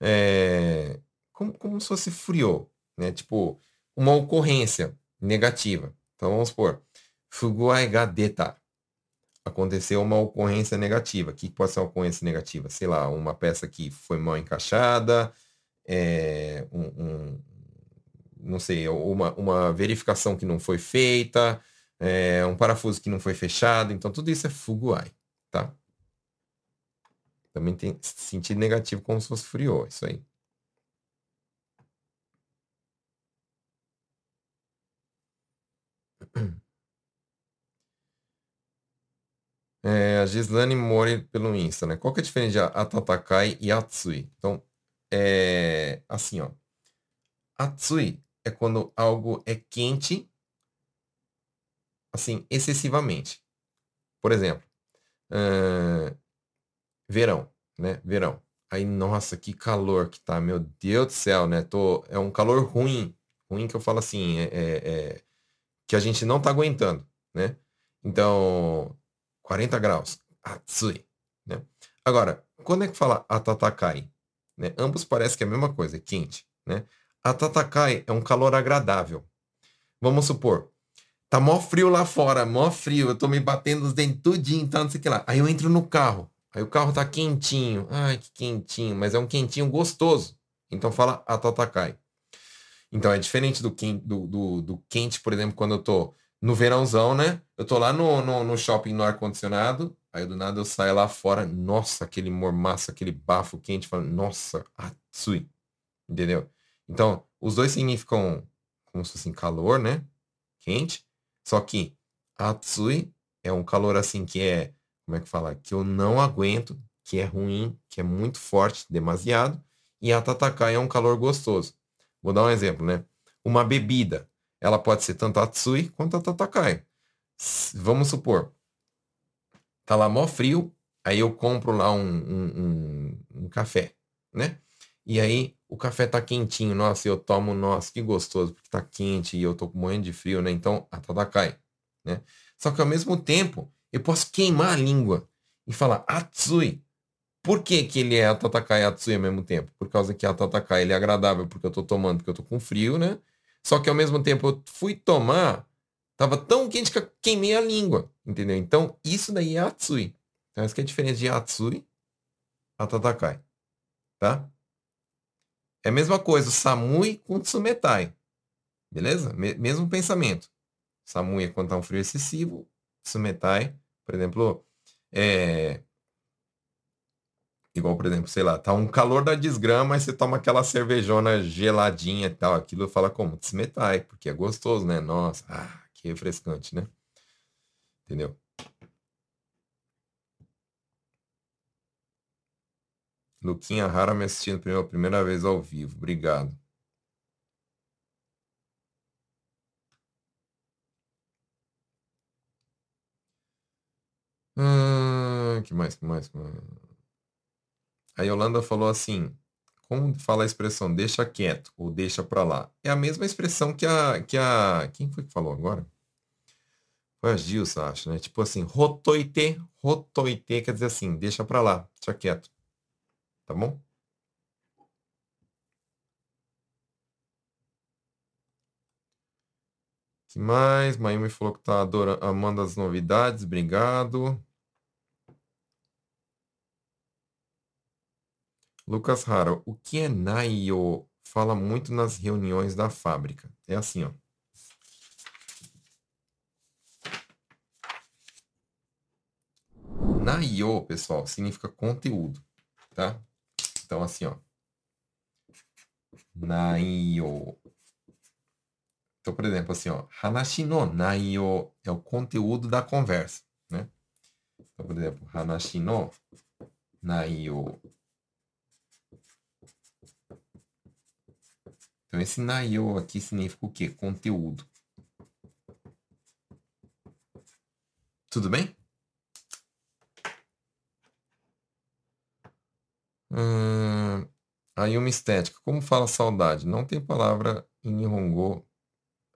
é... como, como se fosse furio, né? Tipo, uma ocorrência negativa. Então, vamos supor, Fuguai ga deta. Aconteceu uma ocorrência negativa. O que pode ser uma ocorrência negativa? Sei lá, uma peça que foi mal encaixada, é, um, um não sei, uma, uma verificação que não foi feita, é, um parafuso que não foi fechado. Então, tudo isso é fuguai, tá? Também tem sentido negativo como se fosse frio, isso aí. É, a Gislane Mori pelo Insta, né? Qual que é a diferença de Atatakai e Atsui? Então, é assim, ó. Atsui é quando algo é quente, assim, excessivamente. Por exemplo, uh, verão, né? Verão. Aí, nossa, que calor que tá, meu Deus do céu, né? Tô, é um calor ruim. Ruim que eu falo assim, é, é, é que a gente não tá aguentando, né? Então, 40 graus, atsui, né? Agora, quando é que fala atatakai? Né? Ambos parecem que é a mesma coisa, é quente, né? A Tatakai é um calor agradável. Vamos supor, tá mó frio lá fora, mó frio, eu tô me batendo os dentes tudinho, então não sei o que lá. Aí eu entro no carro, aí o carro tá quentinho, ai que quentinho, mas é um quentinho gostoso. Então fala a Tatakai. Então é diferente do, do, do, do, quente, por exemplo, quando eu tô no verãozão, né? Eu tô lá no, no, no shopping no ar-condicionado, aí do nada eu saio lá fora, nossa, aquele mormaço, aquele bafo quente, falo, nossa, atsui. Entendeu? Então, os dois significam como se fosse calor, né? Quente. Só que Atsui é um calor assim que é, como é que fala? Que eu não aguento, que é ruim, que é muito forte, demasiado. E Atatakai é um calor gostoso. Vou dar um exemplo, né? Uma bebida, ela pode ser tanto Atsui quanto Atatakai. Vamos supor, tá lá mó frio, aí eu compro lá um, um, um, um café, né? E aí o café tá quentinho, nossa, eu tomo, nossa, que gostoso, porque tá quente e eu tô morrendo de frio, né? Então, a tadakai, né? Só que ao mesmo tempo, eu posso queimar a língua e falar atsui. Por que, que ele é a tatakai e atsui ao mesmo tempo? Por causa que a tatakai ele é agradável porque eu tô tomando, porque eu tô com frio, né? Só que ao mesmo tempo eu fui tomar, tava tão quente que eu queimei a língua, entendeu? Então, isso daí é atsui. Então, essa que é a diferença de atsui a tatakai, tá? É a mesma coisa, o Samui com Tsumetai. Beleza? Mesmo pensamento. Samui é quando tá um frio excessivo. Tsumetai, por exemplo, é... Igual, por exemplo, sei lá, tá um calor da desgrama, mas você toma aquela cervejona geladinha e tal. Aquilo fala como? Tsumetai, porque é gostoso, né? Nossa, ah, que refrescante, né? Entendeu? Luquinha Rara me assistindo pela primeira vez ao vivo. Obrigado. Ah, que mais, que mais, que mais? A Yolanda falou assim, como fala a expressão deixa quieto ou deixa pra lá? É a mesma expressão que a, que a... Quem foi que falou agora? Foi a Gilson, acho, né? Tipo assim, rotoite, rotoite quer dizer assim, deixa pra lá, deixa quieto. Tá bom? que mais? Mayumi falou que tá adorando, amando as novidades. Obrigado. Lucas Rara, o que é Naio? Fala muito nas reuniões da fábrica. É assim, ó. Naio, pessoal, significa conteúdo, tá? Então, assim, ó. Naio. Então, por exemplo, assim, ó, hanashi no é o conteúdo da conversa, né? Então, por exemplo, hanashi no. Então, esse naio aqui significa o quê? Conteúdo. Tudo bem? Hum, aí uma estética. Como fala saudade? Não tem palavra em Nihongo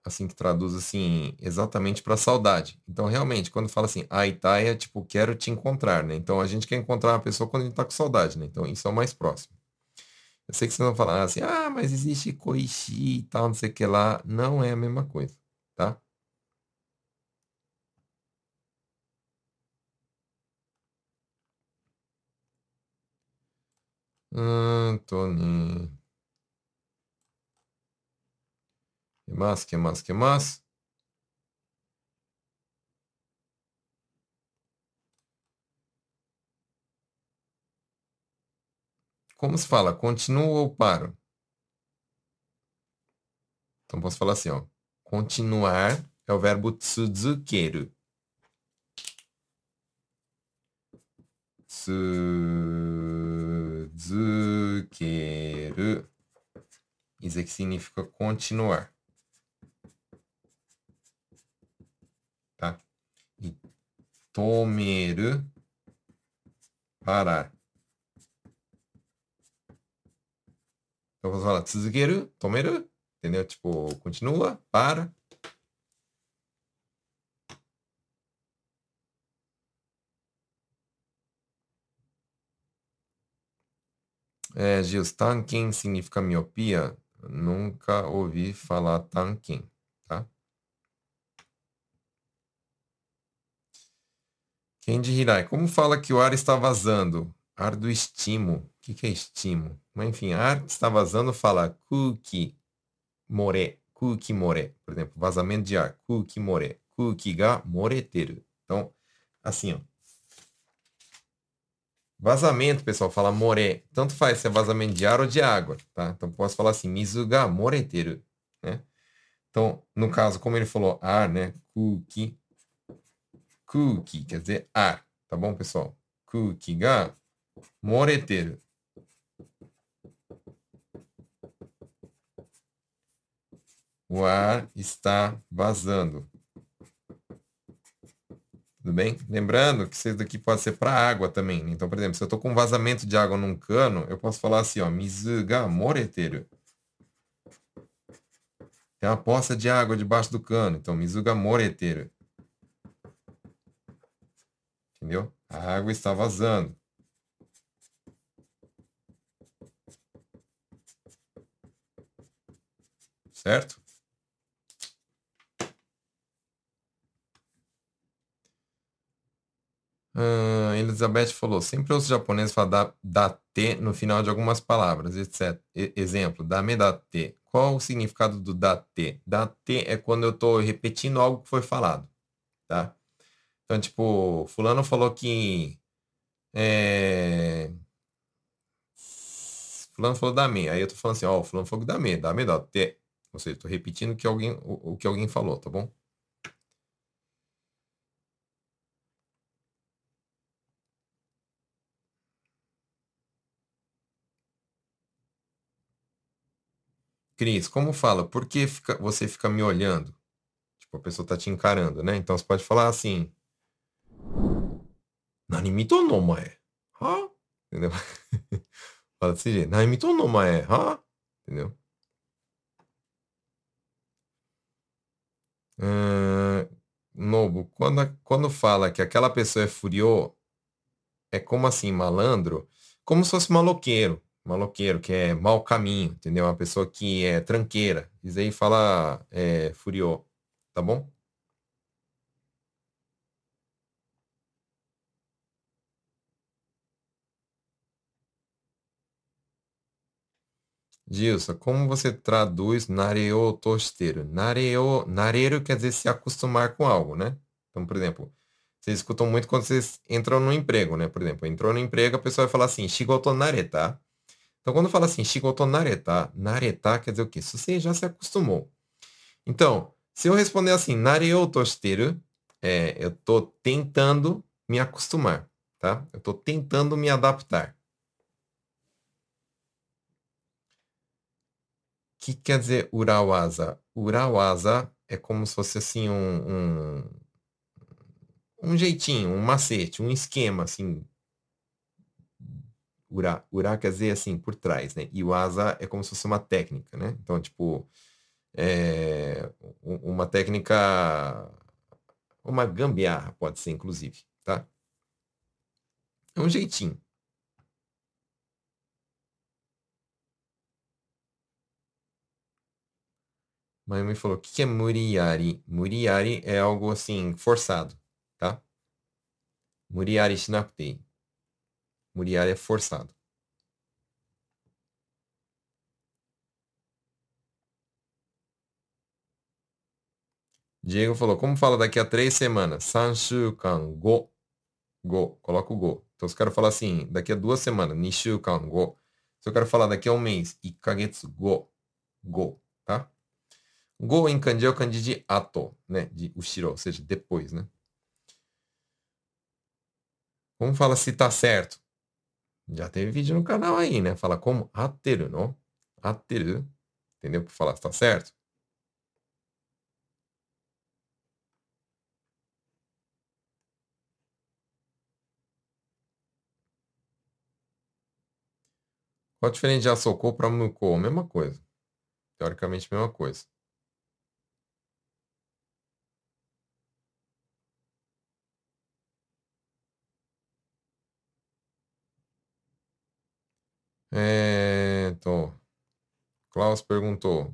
assim que traduz assim exatamente para saudade. Então, realmente, quando fala assim, aitai é tipo quero te encontrar, né? Então, a gente quer encontrar uma pessoa quando a gente tá com saudade, né? Então, isso é o mais próximo. Eu sei que vocês vão falar assim, ah, mas existe koishi e tal, não sei o que lá. Não é a mesma coisa, tá? Antônio. Que mais, que mais, que mais? Como se fala? Continuo ou paro? Então posso falar assim, ó. Continuar é o verbo tsuzukeru. Tsuzukeru. Isso aqui significa continuar. tomeru, parar. Então, vamos falar tsuzukeru, tomeru, entendeu? Tipo, continua, para. É, Gils, tanken significa miopia? Nunca ouvi falar tanken. Kendi Hirai, como fala que o ar está vazando? Ar do estimo. O que, que é estimo? Mas, enfim, ar está vazando fala kuki more. Kuki more. Por exemplo, vazamento de ar. Kuki more. Kuki ga moreteru. Então, assim, ó. Vazamento, pessoal, fala more. Tanto faz se é vazamento de ar ou de água, tá? Então, posso falar assim, mizu ga moreteru, né? Então, no caso, como ele falou ar, né? Kuki Kuki quer dizer ar, tá bom, pessoal? Kuki ga moreteru. O ar está vazando. Tudo bem? Lembrando que isso daqui pode ser para água também. Né? Então, por exemplo, se eu estou com vazamento de água num cano, eu posso falar assim, ó, mizu ga moreteru. Tem uma poça de água debaixo do cano, então mizu ga moreteru. Entendeu? A água está vazando. Certo? Uh, Elizabeth falou, sempre os japoneses falam da, T no final de algumas palavras, etc. E, exemplo, dame da T. Qual o significado do da T? Da T é quando eu estou repetindo algo que foi falado, tá? Então, tipo, fulano falou que. É... Fulano falou da me. Aí eu tô falando assim, ó, fulano falou que da me, da te. Ou seja, tô repetindo que alguém, o, o que alguém falou, tá bom? Cris, como fala? Por que fica, você fica me olhando? Tipo, a pessoa tá te encarando, né? Então você pode falar assim. Nanimito no mae. Ha? Entendeu? fala desse jeito. Nanimito no mae. Ha? Entendeu? Uh, Nobo, quando, quando fala que aquela pessoa é furiô, é como assim, malandro? Como se fosse maloqueiro. Maloqueiro, que é mau caminho, entendeu? Uma pessoa que é tranqueira. Isso aí fala é, tá bom? Gilson, como você traduz nareo tosteiro? Nareo, nareiro quer dizer se acostumar com algo, né? Então, por exemplo, vocês escutam muito quando vocês entram no emprego, né? Por exemplo, entrou no emprego, a pessoa vai falar assim, shigoto nareta. Então, quando fala assim, shigoto nareta, nareta quer dizer o quê? Se você já se acostumou. Então, se eu responder assim, nareo tosteiro, é, eu estou tentando me acostumar, tá? Eu estou tentando me adaptar. que quer dizer Urawaza? Urawaza é como se fosse assim um, um, um jeitinho, um macete, um esquema assim. Ura, ura quer dizer assim, por trás, né? E o asa é como se fosse uma técnica, né? Então, tipo, é uma técnica, uma gambiarra, pode ser, inclusive, tá? É um jeitinho. Mayumi falou, o que é muriari? Muriari é algo assim, forçado, tá? Muriari shinakutei. Muriari é forçado. Diego falou, como fala daqui a três semanas? Sanshukan go. Go. Coloca o go. Então, se eu quero falar assim, daqui a duas semanas, nishukan go. Se eu quero falar daqui a um mês, ikagetsu go. Go. Tá? Go em kanji é o kanji de ato, né? De ushiro, ou seja, depois, né? Como fala se tá certo? Já teve vídeo no canal aí, né? Fala como ateru, não? Ateru. Entendeu? Para falar se tá certo. Qual a diferença de Asoko para Muko? Mesma coisa. Teoricamente, mesma coisa. É, então, Klaus perguntou.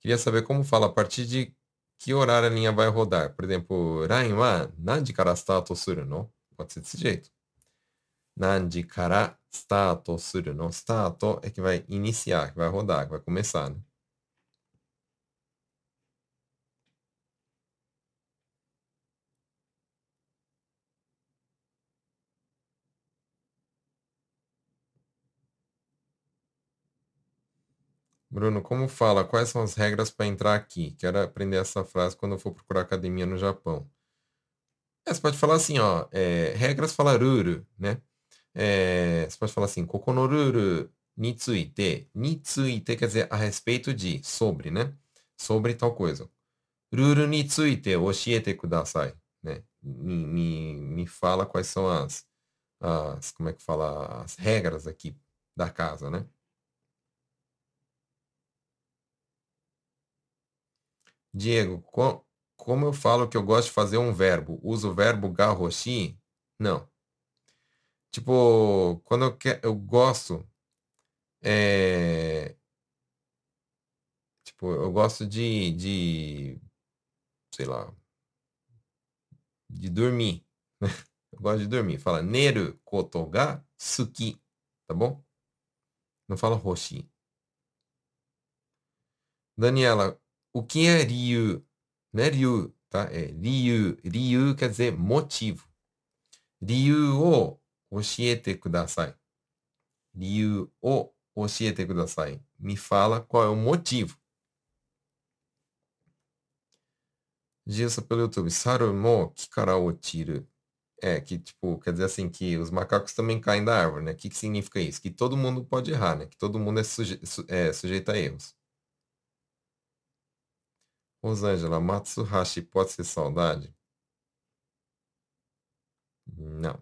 Queria saber como fala, a partir de que horário a linha vai rodar. Por exemplo, Rain wa nanji kara starto suru no? Pode ser desse jeito. Nanji kara starto suru no? Starto é que vai iniciar, que vai rodar, que vai começar, né? Bruno, como fala? Quais são as regras para entrar aqui? Quero aprender essa frase quando eu for procurar academia no Japão. É, você pode falar assim, ó, é, regras fala ruru, né? É, você pode falar assim, kokonoruru ni tsuite. Ni tsuite quer dizer a respeito de, sobre, né? Sobre tal coisa. Ruru ni tsuite oshiete kudasai, né? Me, me, me fala quais são as, as, como é que fala, as regras aqui da casa, né? Diego, co como eu falo que eu gosto de fazer um verbo? Uso o verbo garroshi? Não. Tipo, quando eu, que, eu gosto, é, tipo, eu gosto de, de, sei lá, de dormir. Eu gosto de dormir. Fala neru koto ga suki, tá bom? Não fala roshi. Daniela, o que é Ryu? Não é Ryu, tá? É Ryu. Ryu quer dizer motivo. Ryu o oshiete kudasai. Ryu o oshiete kudasai. Me fala qual é o motivo. Gilson pelo YouTube. Saru mo kikara otiru. É, que tipo, quer dizer assim, que os macacos também caem da árvore, né? O que, que significa isso? Que todo mundo pode errar, né? Que todo mundo é, suje é sujeito a erros. Rosângela, Matsuhashi pode ser saudade? Não.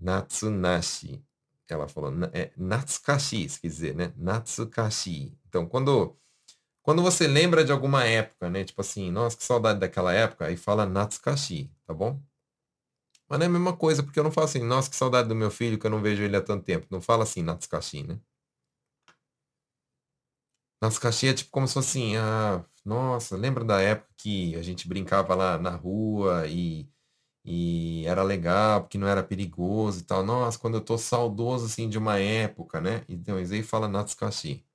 Natsunashi. Ela falou, é Natsukashi, quer dizer, né? Natsukashi. Então, quando, quando você lembra de alguma época, né? Tipo assim, nossa, que saudade daquela época, aí fala Natsukashi, tá bom? Mas não é a mesma coisa, porque eu não falo assim, nossa, que saudade do meu filho, que eu não vejo ele há tanto tempo. Não fala assim, Natsukashi, né? Natsukashi é tipo como se fosse assim, ah, nossa, lembra da época que a gente brincava lá na rua e, e era legal, porque não era perigoso e tal. Nossa, quando eu tô saudoso assim de uma época, né? Então, aí fala Natsukashi.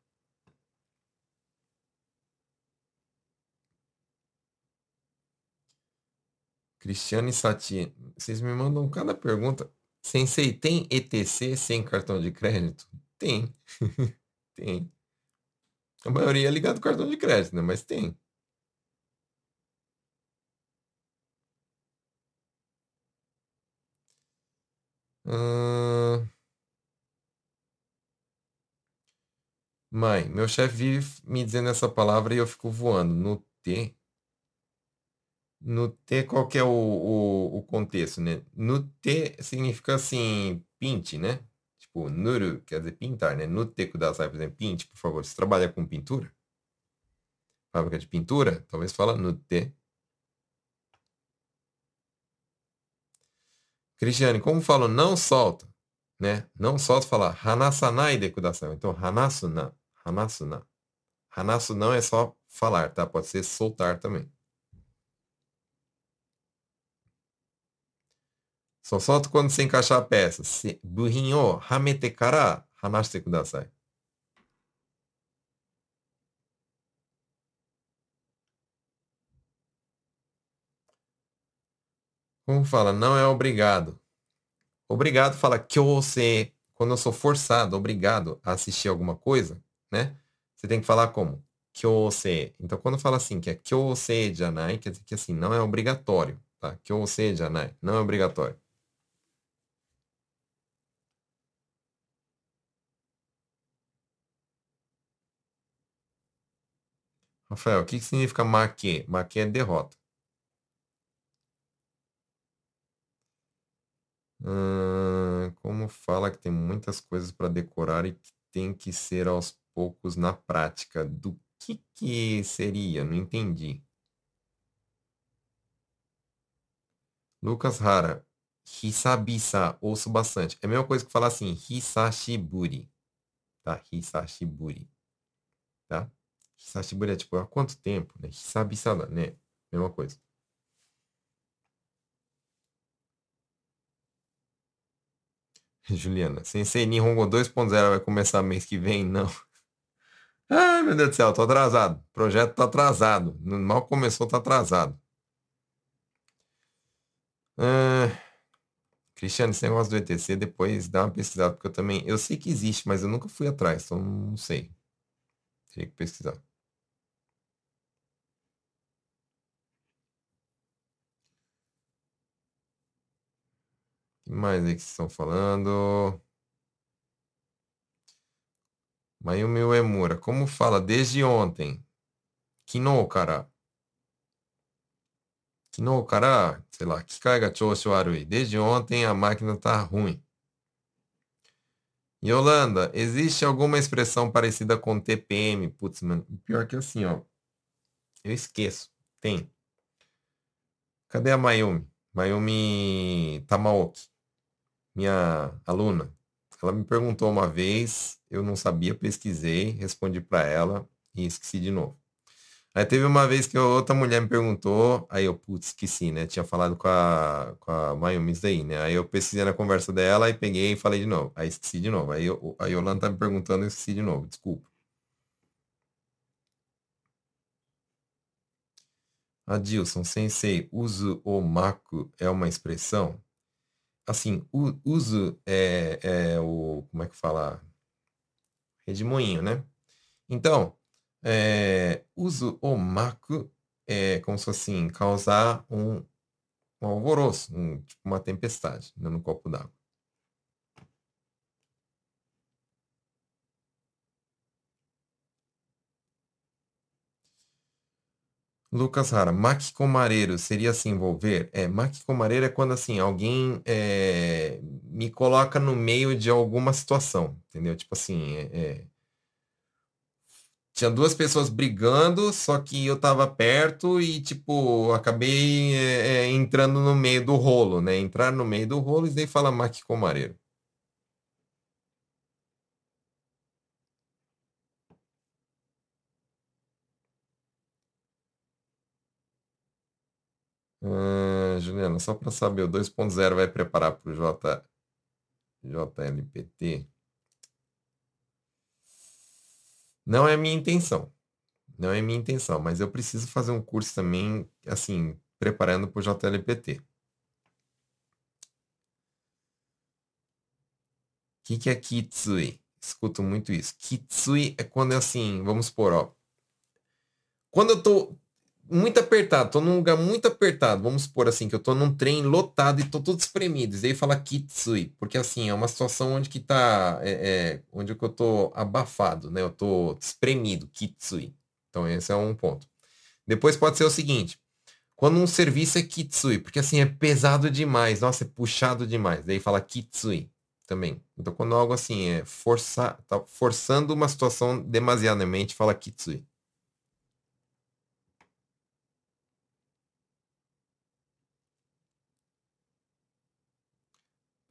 E Sati, vocês me mandam cada pergunta. Sensei, tem ETC sem cartão de crédito? Tem. tem. A maioria é ligado ao cartão de crédito, né? Mas tem. Hum... Mãe, meu chefe vive me dizendo essa palavra e eu fico voando. No T. No T, qual que é o, o, o contexto, né? No T significa assim, pinte, né? Tipo, nuru quer dizer pintar, né? Nute kudasai, por exemplo, pinte, por favor. Você trabalha com pintura? Fábrica de pintura? Talvez fala nute. Cristiane, como falo não solta, né? Não solta, fala hanasanai de kudasai. Então, hanasuna, hanasuna. Hanasu não é só falar, tá? Pode ser soltar também. Só solta quando você encaixar a peça. Hamete kara hanashite kudasai. Como fala? Não é obrigado. Obrigado fala kyose. Quando eu sou forçado, obrigado a assistir alguma coisa, né? Você tem que falar como? Kyose. Então, quando fala assim, que é kyose janai, quer dizer que assim, não é obrigatório, tá? Kyose janai, não é obrigatório. Rafael, o que significa maque? Maque é derrota. Hum, como fala que tem muitas coisas para decorar e que tem que ser aos poucos na prática. Do que que seria? Não entendi. Lucas Rara, Hisabisa, ouço bastante. É a mesma coisa que falar assim, Hisashiburi. Tá? Hisashiburi. Tá? Hisashiburi é tipo, há quanto tempo? Né? Né? Mesma coisa. Juliana, Sensei Nihongo 2.0 vai começar mês que vem? Não. Ai, meu Deus do céu, tô atrasado. O projeto tá atrasado. Mal começou, tá atrasado. Ah, Cristiano, esse negócio do ETC, depois dá uma pesquisada, porque eu também. Eu sei que existe, mas eu nunca fui atrás, então não sei. Teria que pesquisar. Que mais aí que estão falando? Mayumi Uemura, como fala desde ontem? Kino cara. Kino cara, sei lá, Kikai ga choushou arui. Desde ontem a máquina tá ruim. Yolanda, existe alguma expressão parecida com TPM? Putz, mano, pior que assim, ó. Eu esqueço. Tem. Cadê a Mayumi? Mayumi Tamaoki minha aluna, ela me perguntou uma vez, eu não sabia, pesquisei, respondi para ela e esqueci de novo. Aí teve uma vez que outra mulher me perguntou, aí eu, putz, esqueci, né? Tinha falado com a, com a Mayumi isso daí, né? Aí eu pesquisei na conversa dela e peguei e falei de novo. Aí esqueci de novo. Aí eu, a Yolanda tá me perguntando e esqueci de novo, desculpa. Adilson, sensei, uso o maku é uma expressão? Assim, uso é, é o, como é que fala? Redemoinho, né? Então, é, uso o maku é como se assim, causar um, um alvoroço, um, tipo uma tempestade né, no copo d'água. Lucas Rara, maquicomareiro seria se envolver? É, maquicomareiro é quando assim, alguém é, me coloca no meio de alguma situação, entendeu? Tipo assim, é, é... tinha duas pessoas brigando, só que eu tava perto e, tipo, acabei é, é entrando no meio do rolo, né? Entrar no meio do rolo e daí fala Maqui Uh, Juliana, só para saber, o 2.0 vai preparar para o J, JLPT? Não é minha intenção. Não é minha intenção, mas eu preciso fazer um curso também, assim, preparando para o JLPT. O que, que é Kitsui? Escuto muito isso. Kitsui é quando é assim, vamos supor, ó. Quando eu tô muito apertado, tô num lugar muito apertado, vamos supor assim, que eu tô num trem lotado e tô todo espremido, e aí fala kitsui, porque assim, é uma situação onde que tá, é, é, onde que eu tô abafado, né, eu tô espremido, kitsui. Então esse é um ponto. Depois pode ser o seguinte, quando um serviço é kitsui, porque assim, é pesado demais, nossa, é puxado demais, daí fala kitsui também. Então quando algo assim é forçar, tá forçando uma situação demasiadamente, fala kitsui.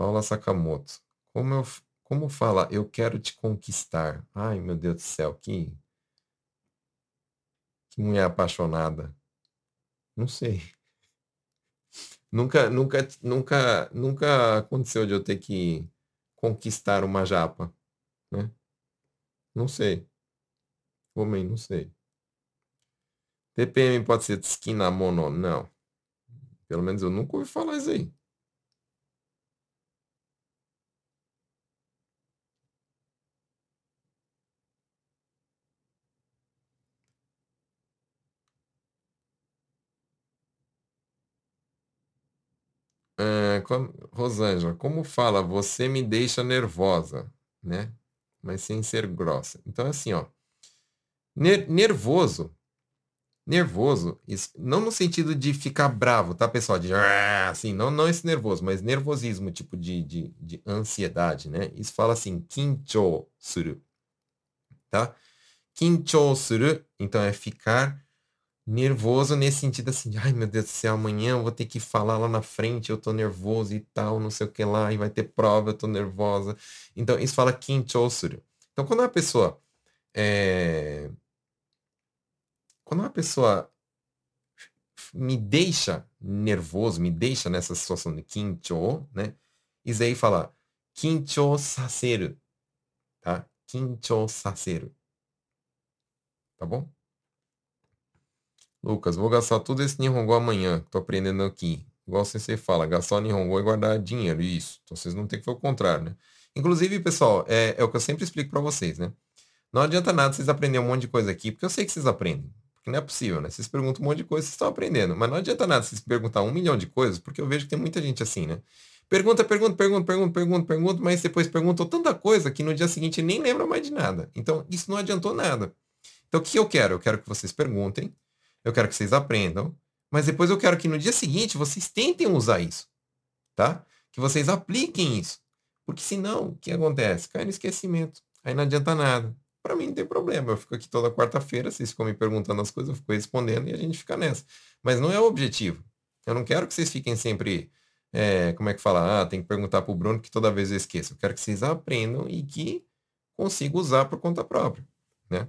Paula Sakamoto. Como, eu, como fala, eu quero te conquistar? Ai, meu Deus do céu, que, que mulher apaixonada. Não sei. Nunca, nunca, nunca, nunca aconteceu de eu ter que conquistar uma japa, né? Não sei. Homem, não sei. TPM pode ser esquina mono? Não. Pelo menos eu nunca ouvi falar isso aí. É, como- Rosângela, como fala, você me deixa nervosa, né? Mas sem ser grossa. Então, assim, ó, ner- nervoso, nervoso, isso, não no sentido de ficar bravo, tá, pessoal? De, "Ah", assim, não, não esse nervoso, mas nervosismo, tipo de, de, de ansiedade, né? Isso fala assim, kinchou suru, tá? Kinchou suru, então é ficar nervoso nesse sentido assim, ai meu Deus do céu, amanhã eu vou ter que falar lá na frente, eu tô nervoso e tal, não sei o que lá, e vai ter prova, eu tô nervosa. Então, isso fala kinchosuru. Então, quando uma pessoa é... quando uma pessoa me deixa nervoso, me deixa nessa situação de kincho, né? Isso aí fala kincho saseru, tá? Kincho saseru. Tá bom? Lucas, vou gastar tudo esse Nihongo amanhã, tô aprendendo aqui. Igual você fala, gastar o Nihongo e guardar dinheiro, isso. Então vocês não tem que fazer o contrário, né? Inclusive, pessoal, é, é o que eu sempre explico para vocês, né? Não adianta nada vocês aprenderem um monte de coisa aqui, porque eu sei que vocês aprendem. Porque não é possível, né? Vocês perguntam um monte de coisa, vocês estão aprendendo. Mas não adianta nada vocês perguntar um milhão de coisas, porque eu vejo que tem muita gente assim, né? Pergunta, pergunta, pergunta, pergunta, pergunta, pergunta, mas depois perguntou tanta coisa que no dia seguinte nem lembra mais de nada. Então, isso não adiantou nada. Então, o que eu quero? Eu quero que vocês perguntem, eu quero que vocês aprendam, mas depois eu quero que no dia seguinte vocês tentem usar isso, tá? Que vocês apliquem isso. Porque senão, o que acontece? Cai no esquecimento. Aí não adianta nada. Para mim não tem problema. Eu fico aqui toda quarta-feira, vocês ficam me perguntando as coisas, eu fico respondendo e a gente fica nessa. Mas não é o objetivo. Eu não quero que vocês fiquem sempre, é, como é que fala? Ah, tem que perguntar para o Bruno que toda vez eu esqueço. Eu quero que vocês aprendam e que consigam usar por conta própria, né?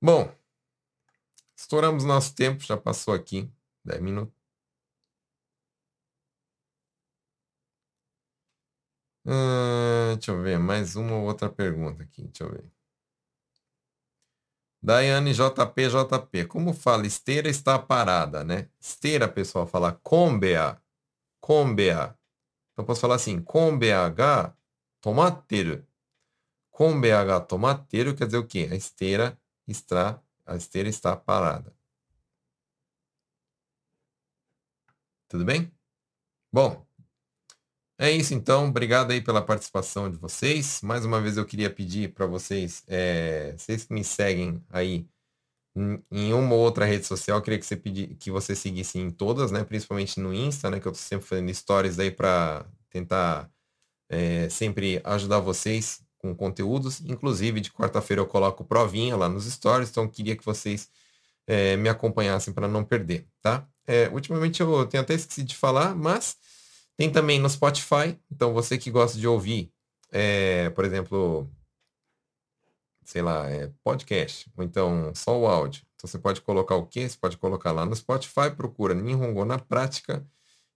Bom, estouramos nosso tempo, já passou aqui 10 minutos. Uh, deixa eu ver, mais uma ou outra pergunta aqui, deixa eu ver. Daiane JP, JP. Como fala? Esteira está parada, né? Esteira, pessoal, fala combea. Combea. Então posso falar assim, combea ga tomateru. Combea ga tomateru quer dizer o quê? A esteira está, a esteira está parada. Tudo bem? Bom, É isso então, obrigado aí pela participação de vocês. Mais uma vez eu queria pedir para vocês, é, vocês que me seguem aí em, uma ou outra rede social, eu queria que você pedi, que você seguisse em todas, né? Principalmente no Insta, né? Que eu tô sempre fazendo stories aí para tentar é, sempre ajudar vocês com conteúdos. Inclusive, de quarta-feira eu coloco provinha lá nos stories, então queria que vocês é, me acompanhassem para não perder, tá? É, ultimamente eu tenho até esquecido de falar, mas tem também no Spotify. Então você que gosta de ouvir, é, por exemplo, sei lá, é, podcast, ou então só o áudio. Então você pode colocar o quê? Você pode colocar lá no Spotify, procura Ninhongo na prática,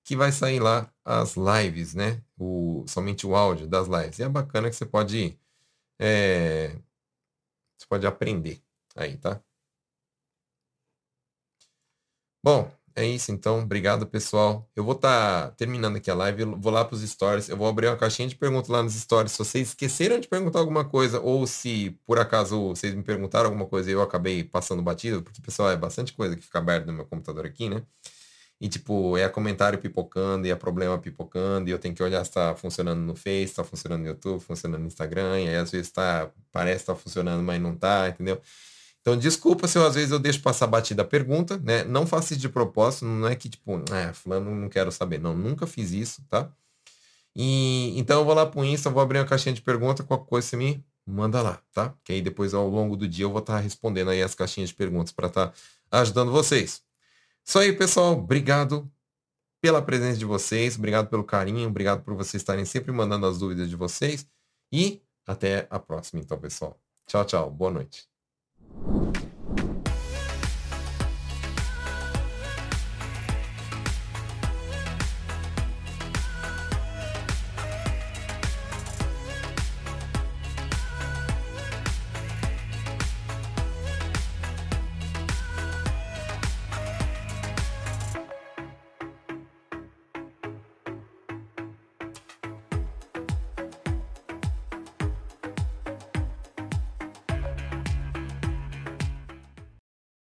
que vai sair lá as lives, né? O, somente o áudio das lives. E é bacana que você pode, é, você pode aprender aí, tá? Bom, é isso então. Obrigado, pessoal. Eu vou estar tá terminando aqui a live, vou lá para os stories. Eu vou abrir uma caixinha de perguntas lá nos stories. Se vocês esqueceram de perguntar alguma coisa, ou se por acaso vocês me perguntaram alguma coisa e eu acabei passando batido, porque, pessoal, é bastante coisa que fica aberto no meu computador aqui, né? E, tipo, é comentário pipocando, e é problema pipocando, e eu tenho que olhar se está funcionando no Face, está funcionando no YouTube, funcionando no Instagram, e aí às vezes tá, parece que está funcionando, mas não está, entendeu? Então, desculpa se eu, às vezes eu deixo passar batida a pergunta, né? Não faço isso de propósito, não é que tipo, ah, fulano não quero saber. Não, nunca fiz isso, tá? E então eu vou lá pro Insta, vou abrir uma caixinha de pergunta, qualquer coisa você me manda lá, tá? Que aí depois ao longo do dia eu vou estar tá respondendo aí as caixinhas de perguntas para estar tá ajudando vocês. Isso aí, pessoal. Obrigado pela presença de vocês, obrigado pelo carinho, obrigado por vocês estarem sempre mandando as dúvidas de vocês e até a próxima, então, pessoal. Tchau, tchau. Boa noite.